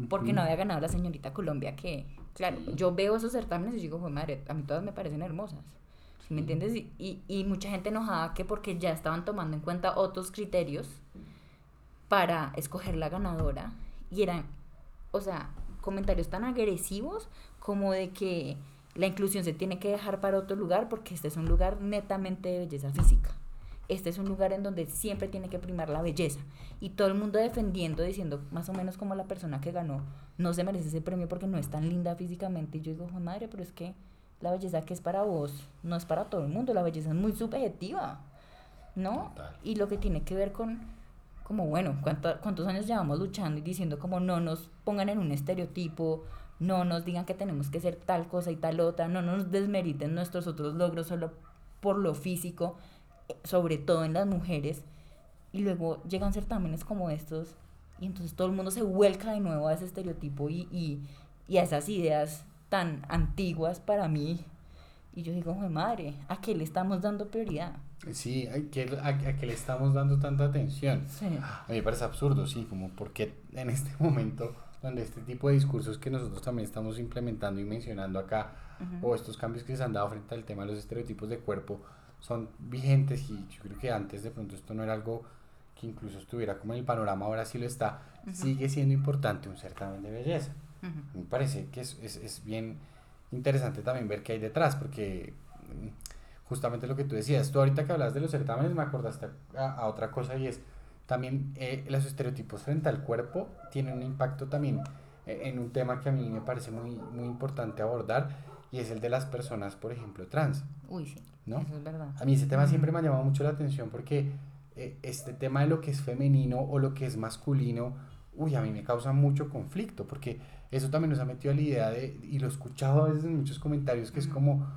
porque no había ganado la señorita Colombia que Claro, yo veo esos certámenes y digo, madre, a mí todas me parecen hermosas. ¿Me entiendes? Y, y, mucha gente enojada que porque ya estaban tomando en cuenta otros criterios para escoger la ganadora y eran, o sea, comentarios tan agresivos como de que la inclusión se tiene que dejar para otro lugar porque este es un lugar netamente de belleza física este es un lugar en donde siempre tiene que primar la belleza. Y todo el mundo defendiendo, diciendo más o menos como la persona que ganó no se merece ese premio porque no es tan linda físicamente. Y yo digo, madre, pero es que la belleza que es para vos no es para todo el mundo, la belleza es muy subjetiva, ¿no? Y lo que tiene que ver con, como bueno, ¿cuántos años llevamos luchando y diciendo como no nos pongan en un estereotipo, no nos digan que tenemos que ser tal cosa y tal otra, no nos desmeriten nuestros otros logros solo por lo físico, sobre todo en las mujeres, y luego llegan certámenes como estos, y entonces todo el mundo se vuelca de nuevo a ese estereotipo y, y, y a esas ideas tan antiguas para mí. Y yo digo, madre, ¿a qué le estamos dando prioridad? Sí, ¿a qué, a, qué le estamos dando tanta atención? Sí. A mí me parece absurdo, sí, como porque en este momento donde este tipo de discursos que nosotros también estamos implementando y mencionando acá, o estos cambios que se han dado frente al tema de los estereotipos de cuerpo, son vigentes y yo creo que antes de pronto esto no era algo que incluso estuviera como en el panorama, ahora sí lo está, sigue siendo importante un certamen de belleza. Me parece que es, es, es, bien interesante también ver qué hay detrás, porque mm, justamente lo que tú decías, tú ahorita que hablas de los certámenes me acordaste a, a otra cosa y es también eh, los estereotipos frente al cuerpo tienen un impacto también eh, en un tema que a mí me parece muy, muy importante abordar y es el de las personas, por ejemplo, trans. Uy, sí. ¿No? Eso es verdad. A mí ese tema siempre me ha llamado mucho la atención porque eh, este tema de lo que es femenino o lo que es masculino, uy, a mí me causa mucho conflicto porque eso también nos ha metido a la idea de, y lo he escuchado a veces en muchos comentarios, que es como,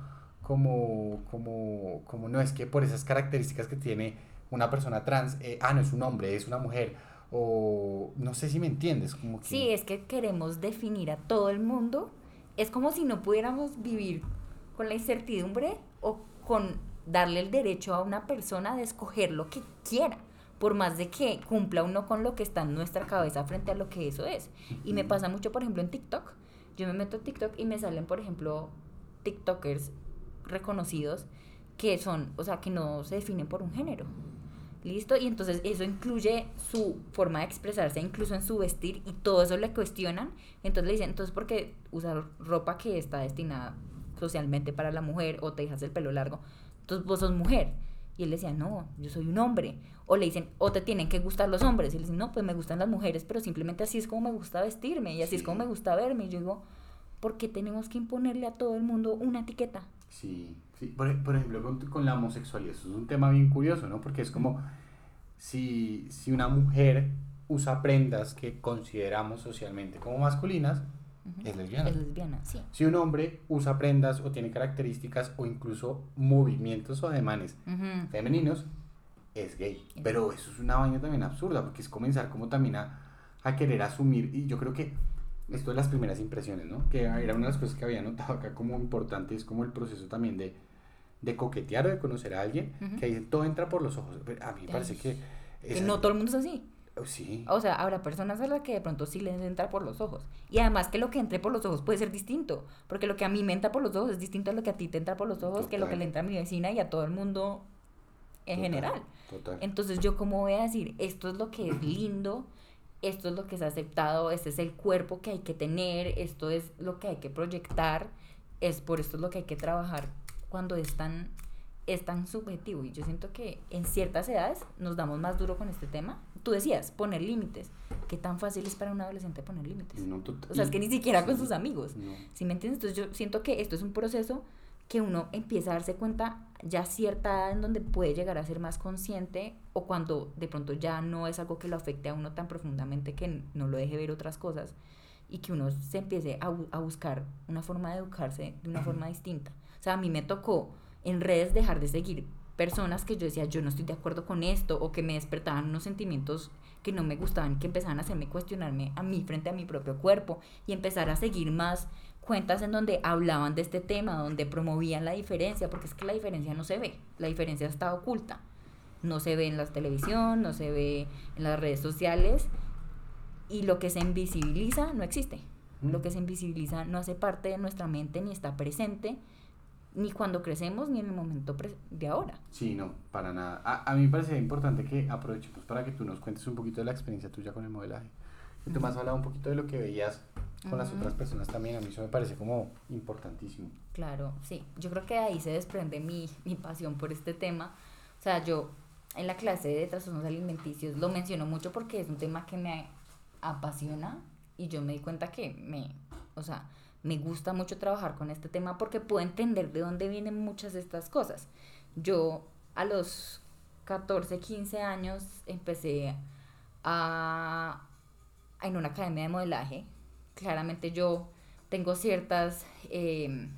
como, como, como, no es que por esas características que tiene una persona trans, eh, ah, no es un hombre, es una mujer, o no sé si me entiendes. Como que... Sí, es que queremos definir a todo el mundo. Es como si no pudiéramos vivir con la incertidumbre o con darle el derecho a una persona de escoger lo que quiera, por más de que cumpla uno con lo que está en nuestra cabeza frente a lo que eso es. Y me pasa mucho, por ejemplo, en TikTok. Yo me meto a TikTok y me salen, por ejemplo, TikTokers reconocidos que son, o sea, que no se definen por un género. ¿Listo? Y entonces eso incluye su forma de expresarse, incluso en su vestir, y todo eso le cuestionan. Entonces le dicen, entonces, ¿por qué usar ropa que está destinada socialmente para la mujer o te dejas el pelo largo? Entonces vos sos mujer. Y él decía, no, yo soy un hombre. O le dicen, o te tienen que gustar los hombres. Y él dice, no, pues me gustan las mujeres, pero simplemente así es como me gusta vestirme y así es como me gusta verme. Y yo digo, ¿por qué tenemos que imponerle a todo el mundo una etiqueta? Sí, sí. Por, por ejemplo, con, con, la homosexualidad, eso es un tema bien curioso, ¿no? Porque es como si, si una mujer usa prendas que consideramos socialmente como masculinas, es lesbiana. Es lesbiana, sí. Si un hombre usa prendas o tiene características o incluso movimientos o ademanes femeninos, es gay. Pero eso es una vaina también absurda, porque es comenzar como también a, a querer asumir, y yo creo que esto es las primeras impresiones, ¿no? Que era una de las cosas que había notado acá como importante, es como el proceso también de, de coquetear o de conocer a alguien, que ahí todo entra por los ojos. A mí me parece que... Que no todo el mundo es así. Oh, sí. O sea, habrá personas a las que de pronto sí les entra por los ojos. Y además que lo que entre por los ojos puede ser distinto. Porque lo que a mí me entra por los ojos es distinto a lo que a ti te entra por los ojos, que lo que le entra a mi vecina y a todo el mundo en general. Total. Entonces yo como voy a decir, esto es lo que es lindo, esto es lo que es aceptado, este es el cuerpo que hay que tener, esto es lo que hay que proyectar, es por esto es lo que hay que trabajar cuando es tan, es tan subjetivo. Y yo siento que en ciertas edades nos damos más duro con este tema. Tú decías, poner límites. ¿Qué tan fácil es para un adolescente poner límites? o sea, es que ni siquiera con sus amigos. No. ¿Sí me entiendes? Entonces yo siento que esto es un proceso que uno empieza a darse cuenta ya cierta edad en donde puede llegar a ser más consciente o cuando de pronto ya no es algo que lo afecte a uno tan profundamente que no lo deje ver otras cosas y que uno se empiece a, a buscar una forma de educarse de una forma distinta. O sea, a mí me tocó en redes dejar de seguir personas que yo decía, yo no estoy de acuerdo con esto, o que me despertaban unos sentimientos que no me gustaban, que empezaban a hacerme cuestionarme a mí frente a mi propio cuerpo, y empezar a seguir más cuentas en donde hablaban de este tema, donde promovían la diferencia, porque es que la diferencia no se ve, la diferencia está oculta. No se ve en la televisión, no se ve en las redes sociales y lo que se invisibiliza no existe. Lo que se invisibiliza no hace parte de nuestra mente ni está presente ni cuando crecemos ni en el momento de ahora. Sí, no, para nada. A, a mí me parece importante que aprovechemos para que tú nos cuentes un poquito de la experiencia tuya con el modelaje. Y tú me has hablado un poquito de lo que veías con las otras personas también, a mí eso me parece como importantísimo. Claro, sí, yo creo que de ahí se desprende mi, mi pasión por este tema. O sea, yo en la clase de trastornos alimenticios lo menciono mucho porque es un tema que me apasiona y yo me di cuenta que me, o sea, me gusta mucho trabajar con este tema porque puedo entender de dónde vienen muchas de estas cosas. Yo a los 14, 15 años empecé a, en una academia de modelaje claramente yo tengo ciertas, em,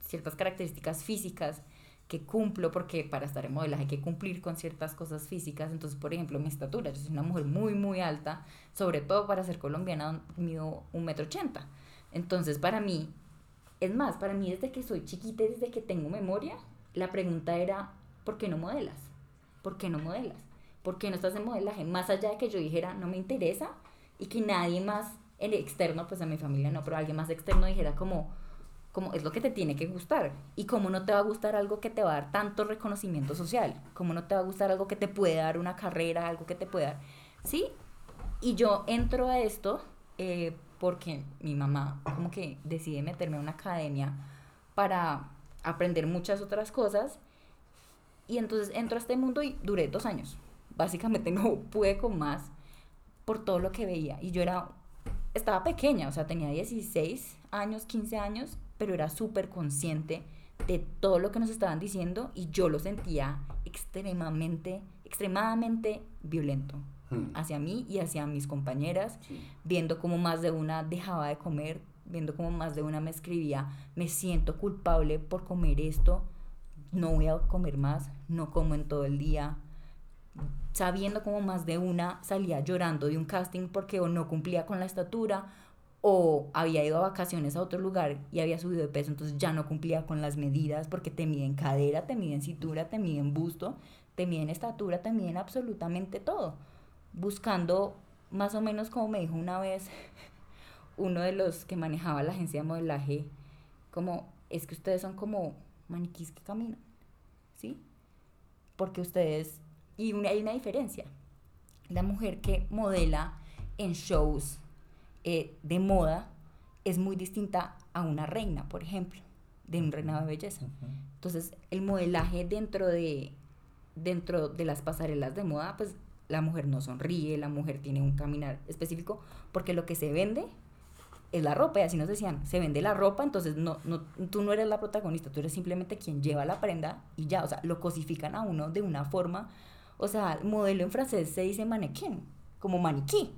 ciertas características físicas que cumplo, porque para estar en modelaje hay que cumplir con ciertas cosas físicas. Entonces, por ejemplo, mi estatura, yo soy una mujer muy, muy alta, sobre todo para ser colombiana, mido un metro ochenta. Entonces, para mí, es más, para mí desde que soy chiquita, desde que tengo memoria, la pregunta era, ¿por qué no modelas? ¿Por qué no modelas? ¿Por qué no estás en modelaje? Más allá de que yo dijera, no me interesa, y que nadie más, el externo, pues a mi familia no, pero alguien más externo dijera como, como es lo que te tiene que gustar. Y cómo no te va a gustar algo que te va a dar tanto reconocimiento social. Cómo no te va a gustar algo que te puede dar una carrera, algo que te puede dar. ¿Sí? Y yo entro a esto eh, porque mi mamá como que decide meterme a una academia para aprender muchas otras cosas. Y entonces entro a este mundo y duré dos años. Básicamente no pude con más por todo lo que veía. Y yo era, estaba pequeña, o sea, tenía 16 años, 15 años, pero era súper consciente de todo lo que nos estaban diciendo y yo lo sentía extremadamente, extremadamente violento hmm. hacia mí y hacia mis compañeras, viendo como más de una dejaba de comer, viendo como más de una me escribía, me siento culpable por comer esto, no voy a comer más, no como en todo el día, sabiendo como más de una salía llorando de un casting porque o no cumplía con la estatura o había ido a vacaciones a otro lugar y había subido de peso, entonces ya no cumplía con las medidas porque te miden cadera, te miden cintura, te miden busto, te miden estatura, te miden absolutamente todo. Buscando más o menos como me dijo una vez uno de los que manejaba la agencia de modelaje, como es que ustedes son como maniquís que caminan, ¿sí? Porque ustedes, y hay una diferencia, la mujer que modela en shows eh, de moda es muy distinta a una reina, por ejemplo, de un reinado de belleza. Entonces, el modelaje dentro de, dentro de las pasarelas de moda, pues la mujer no sonríe, la mujer tiene un caminar específico, porque lo que se vende es la ropa, y así nos decían, se vende la ropa, entonces no, no, tú no eres la protagonista, tú eres simplemente quien lleva la prenda y ya, o sea, lo cosifican a uno de una forma, o sea, modelo en francés se dice mannequin, como maniquí,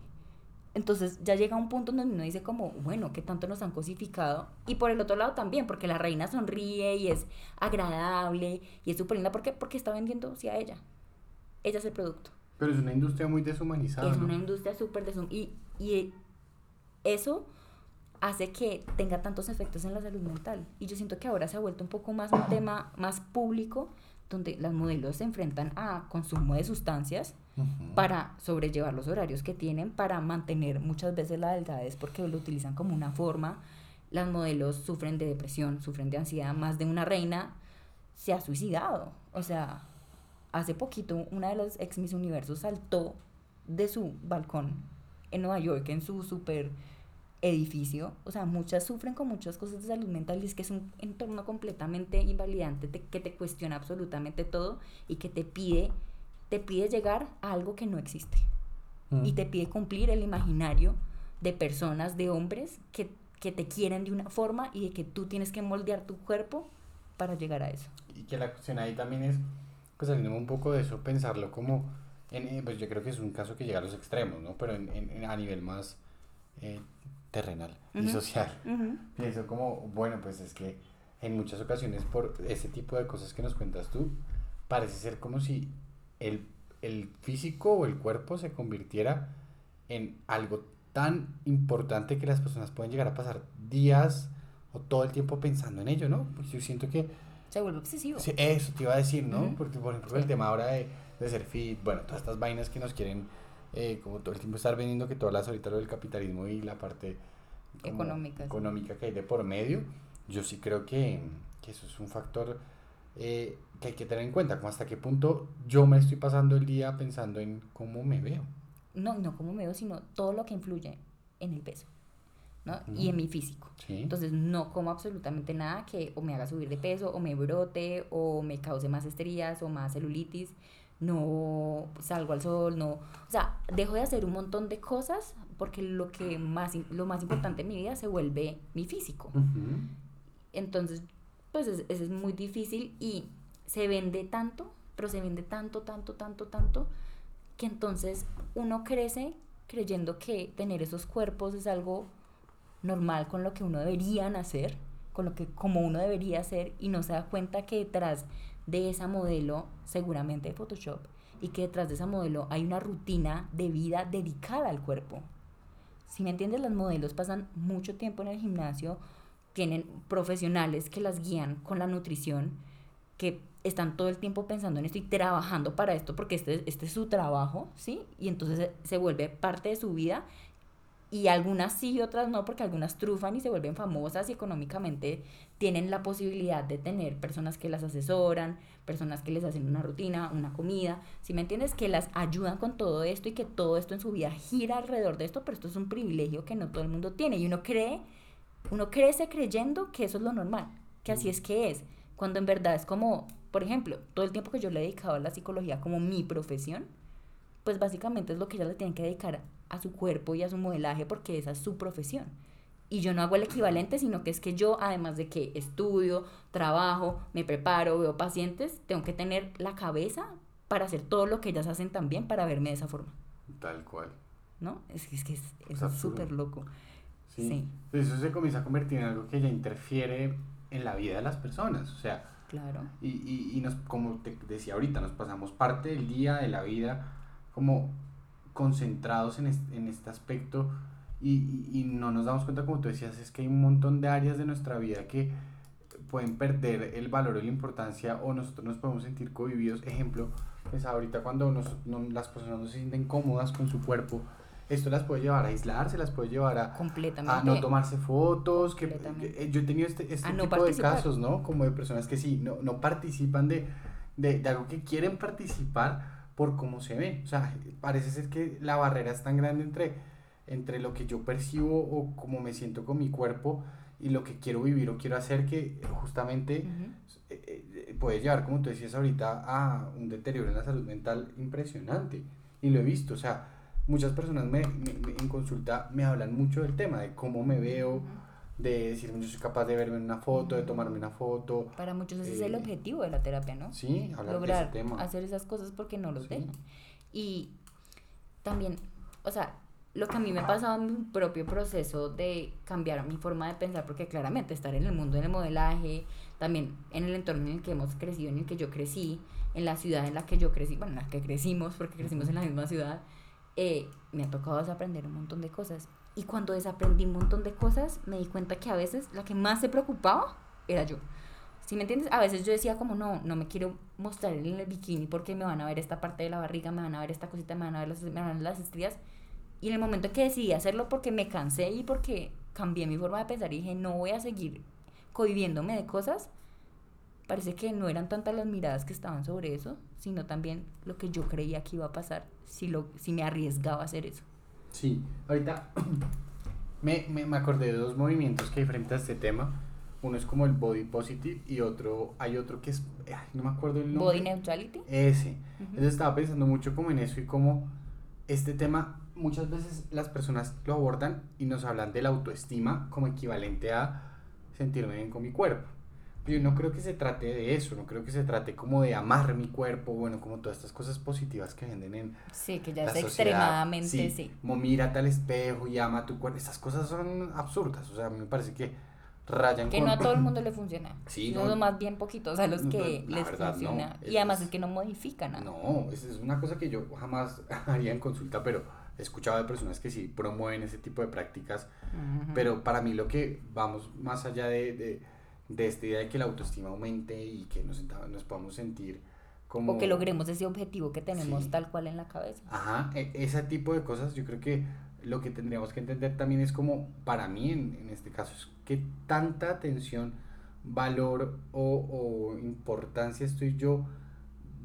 entonces ya llega un punto donde uno dice como, bueno, ¿qué tanto nos han cosificado? Y por el otro lado también, porque la reina sonríe y es agradable y es súper linda. ¿Por qué? Porque está vendiendo a ella. Ella es el producto. Pero es una industria muy deshumanizada. Es una industria súper deshumanizada. Y, y eso hace que tenga tantos efectos en la salud mental. Y yo siento que ahora se ha vuelto un poco más un tema más público, donde las modelos se enfrentan a consumo de sustancias para sobrellevar los horarios que tienen, para mantener muchas veces la delgadez porque lo utilizan como una forma. Las modelos sufren de depresión, sufren de ansiedad. Más de una reina se ha suicidado. O sea, hace poquito una de los ex Miss Universos saltó de su balcón en Nueva York, en su super edificio. O sea, muchas sufren con muchas cosas de salud mental y es que es un entorno completamente invalidante que te cuestiona absolutamente todo y que te pide te pide llegar a algo que no existe. Mm. Y te pide cumplir el imaginario de personas, de hombres que, que, te quieren de una forma y de que tú tienes que moldear tu cuerpo para llegar a eso. Y que la cuestión ahí también es, pues saliendo un poco de eso, pensarlo como, en, eh, pues yo creo que es un caso que llega a los extremos, ¿no? Pero en, en, a nivel más eh, terrenal y social. Pienso como, bueno, pues es que en muchas ocasiones por ese tipo de cosas que nos cuentas tú, parece ser como si el, el físico o el cuerpo se convirtiera en algo tan importante que las personas pueden llegar a pasar días o todo el tiempo pensando en ello, ¿no? Pues yo siento que... Se vuelve obsesivo. Sí, eso te iba a decir, ¿no? Porque, por ejemplo, el tema ahora de, de, ser fit, bueno, todas estas vainas que nos quieren, eh, como todo el tiempo estar vendiendo, que todas las ahorita lo del capitalismo y la parte económica, económica que hay de por medio, yo sí creo que, que eso es un factor eh, que hay que tener en cuenta, como hasta qué punto yo me estoy pasando el día pensando en cómo me veo. No, no cómo me veo, sino todo lo que influye en el peso. ¿No? Y en mi físico. Entonces no como absolutamente nada que o me haga subir de peso, o me brote, o me cause más estrías, o más celulitis. No salgo al sol, no. O sea, dejo de hacer un montón de cosas porque lo, que más, lo más importante en mi vida se vuelve mi físico. Entonces pues es, es muy difícil y se vende tanto, pero se vende tanto, tanto, tanto, tanto, que entonces uno crece creyendo que tener esos cuerpos es algo normal con lo que uno debería nacer, con lo que como uno debería ser y no se da cuenta que detrás de esa modelo seguramente de Photoshop y que detrás de esa modelo hay una rutina de vida dedicada al cuerpo. Si me entiendes, las modelos pasan mucho tiempo en el gimnasio, tienen profesionales que las guían con la nutrición, que están todo el tiempo pensando en esto y trabajando para esto porque este, este es su trabajo, ¿sí? Y entonces se vuelve parte de su vida y algunas sí y otras no, porque algunas trufan y se vuelven famosas y económicamente tienen la posibilidad de tener personas que las asesoran, personas que les hacen una rutina, una comida, si me entiendes, que las ayudan con todo esto y que todo esto en su vida gira alrededor de esto, pero esto es un privilegio que no todo el mundo tiene y uno cree, uno crece creyendo que eso es lo normal, que así es que es, cuando en verdad es como, por ejemplo, todo el tiempo que yo le he dedicado a la psicología como mi profesión, pues básicamente es lo que ella le tienen que dedicar a su cuerpo y a su modelaje porque esa es su profesión. Y yo no hago el equivalente, sino que es que yo, además de que estudio, trabajo, me preparo, veo pacientes, tengo que tener la cabeza para hacer todo lo que ellas hacen también para verme de esa forma. Tal cual. ¿No? Es, es que es súper loco. Sí. Pues eso se comienza a convertir en algo que ya interfiere en la vida de las personas. O sea, claro. Y, y, y nos, como te decía ahorita, nos pasamos parte del día, de la vida, como concentrados en este, en este aspecto y, y, no nos damos cuenta, como tú decías, es que hay un montón de áreas de nuestra vida que pueden perder el valor o la importancia o nosotros nos podemos sentir cohibidos. Ejemplo, pues ahorita cuando nos, no, las personas no se sienten cómodas con su cuerpo, esto las puede llevar a aislarse, las puede llevar a, a no tomarse fotos. Que, eh, yo he tenido este, este tipo de casos, ¿no? Como de personas que sí, no, no participan de, de, de algo que quieren participar por cómo se ve. O sea, parece ser que la barrera es tan grande entre, entre lo que yo percibo o cómo me siento con mi cuerpo y lo que quiero vivir o quiero hacer que justamente eh, eh, puede llevar, como tú decías ahorita, a un deterioro en la salud mental impresionante. Y lo he visto, o sea, muchas personas me, en consulta me hablan mucho del tema, de cómo me veo, de decirme yo soy capaz de verme en una foto, de tomarme una foto. Para muchos ese es el eh, objetivo de la terapia, ¿no? Sí, hablar Lograr de ese tema. hacer esas cosas porque no los dejan. Y también, o sea, lo que a mí me ha pasado en mi propio proceso de cambiar mi forma de pensar, porque claramente estar en el mundo del modelaje, también en el entorno en el que hemos crecido, en el que yo crecí, en la ciudad en la que yo crecí, bueno, en la que crecimos, porque crecimos en la misma ciudad, eh, me ha tocado aprender un montón de cosas. Y cuando desaprendí un montón de cosas, me di cuenta que a veces la que más se preocupaba era yo. ¿Sí me entiendes? A veces yo decía como, no, no me quiero mostrar en el bikini porque me van a ver esta parte de la barriga, me van a ver esta cosita, me van a ver las, me van a ver las estrías. Y en el momento que decidí hacerlo porque me cansé y porque cambié mi forma de pensar y dije, no voy a seguir cohibiéndome de cosas, parece que no eran tantas las miradas que estaban sobre eso, sino también lo que yo creía que iba a pasar si, lo, si me arriesgaba a hacer eso. Sí, ahorita me, me, me, acordé de dos movimientos que hay frente a este tema. Uno es como el body positive y otro, hay otro que es, no me acuerdo el nombre. Body neutrality. Ese. Entonces estaba pensando mucho como en eso y como este tema, muchas veces las personas lo abordan y nos hablan de la autoestima como equivalente a sentirme bien con mi cuerpo yo no creo que se trate de eso, no creo que se trate como de amar mi cuerpo, bueno, como todas estas cosas positivas que venden en Sí, que ya es extremadamente, sí, sí. Como mírate al espejo y ama tu cuerpo, esas cosas son absurdas, o sea, a mí me parece que rayan Que no a todo el mundo le funciona. Sí, no, más bien poquitos a los que les funciona. y además es, que no modifican nada. No, es, es una cosa que yo jamás haría en consulta, pero he escuchado de personas que sí promueven ese tipo de prácticas, pero para mí lo que vamos más allá de de esta idea de que la autoestima aumente y que nos, nos podamos sentir como... O que logremos ese objetivo que tenemos tal cual en la cabeza. Ajá, e, ese tipo de cosas yo creo que lo que tendríamos que entender también es como, para mí en, en este caso, es que tanta atención, valor o, o importancia estoy yo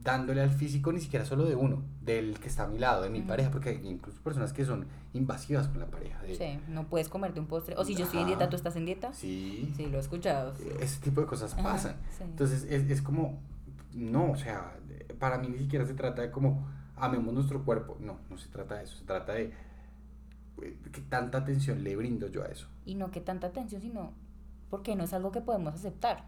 dándole al físico ni siquiera solo de uno, del que está a mi lado, de mi pareja, porque hay incluso personas que son invasivas con la pareja. sí, no puedes comerte un postre. O si yo estoy en dieta, ¿tú estás en dieta? Sí. Sí, lo he escuchado. Ese tipo de cosas pasan. Entonces es, es como, no, o sea, para mí ni siquiera se trata de como amemos nuestro cuerpo. No, no se trata de eso. Se trata de eh, que tanta atención le brindo yo a eso. Y no que tanta atención, sino porque no es algo que podemos aceptar.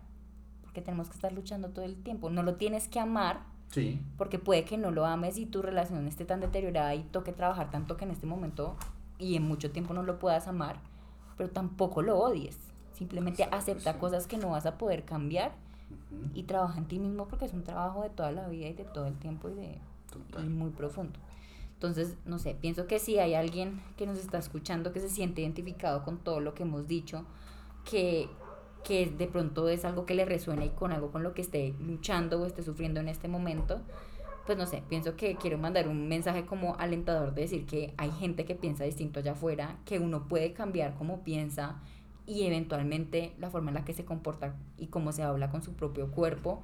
Porque tenemos que estar luchando todo el tiempo. No lo tienes que amar Sí. Porque puede que no lo ames y tu relación esté tan deteriorada y toque trabajar tanto que en este momento y en mucho tiempo no lo puedas amar, pero tampoco lo odies. Simplemente acepta cosas que no vas a poder cambiar y trabaja en ti mismo porque es un trabajo de toda la vida y de todo el tiempo y de y muy profundo. Entonces, no sé, pienso que si hay alguien que nos está escuchando que se siente identificado con todo lo que hemos dicho, que, que de pronto es algo que le resuena y con algo con lo que esté luchando o esté sufriendo en este momento, pues no sé, pienso que quiero mandar un mensaje como alentador de decir que hay gente que piensa distinto allá afuera, que uno puede cambiar cómo piensa y eventualmente la forma en la que se comporta y cómo se habla con su propio cuerpo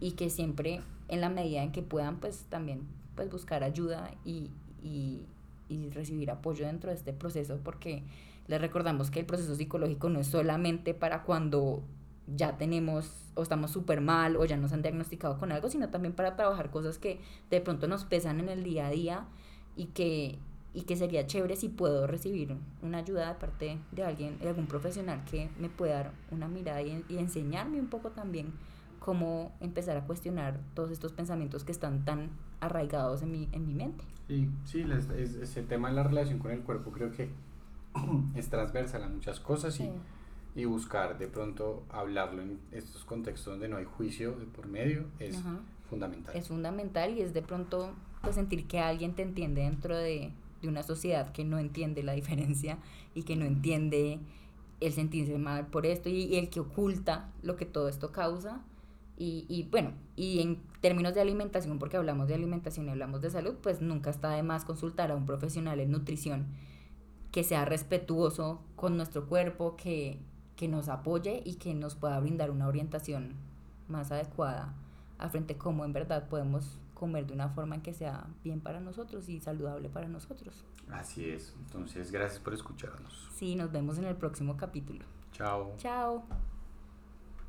y que siempre en la medida en que puedan pues también pues buscar ayuda y, y, y recibir apoyo dentro de este proceso porque les recordamos que el proceso psicológico no es solamente para cuando ya tenemos o estamos súper mal o ya nos han diagnosticado con algo, sino también para trabajar cosas que de pronto nos pesan en el día a día y que, y que sería chévere si puedo recibir una ayuda de parte de alguien, de algún profesional que me pueda dar una mirada y, enseñarme un poco también cómo empezar a cuestionar todos estos pensamientos que están tan arraigados en mi, en mi mente. Sí, sí, ese tema de la relación con el cuerpo creo que es transversal a muchas cosas y, y, buscar de pronto hablarlo en estos contextos donde no hay juicio de por medio es fundamental. Es fundamental y es de pronto pues, sentir que alguien te entiende dentro de, de una sociedad que no entiende la diferencia y que no entiende el sentirse mal por esto y, y el que oculta lo que todo esto causa y, y, bueno, y en términos de alimentación, porque hablamos de alimentación y hablamos de salud, pues nunca está de más consultar a un profesional en nutrición que sea respetuoso con nuestro cuerpo, que, que nos apoye y que nos pueda brindar una orientación más adecuada a frente a cómo en verdad podemos comer de una forma en que sea bien para nosotros y saludable para nosotros. Así es. Entonces, gracias por escucharnos. Sí, nos vemos en el próximo capítulo. Chao. Chao.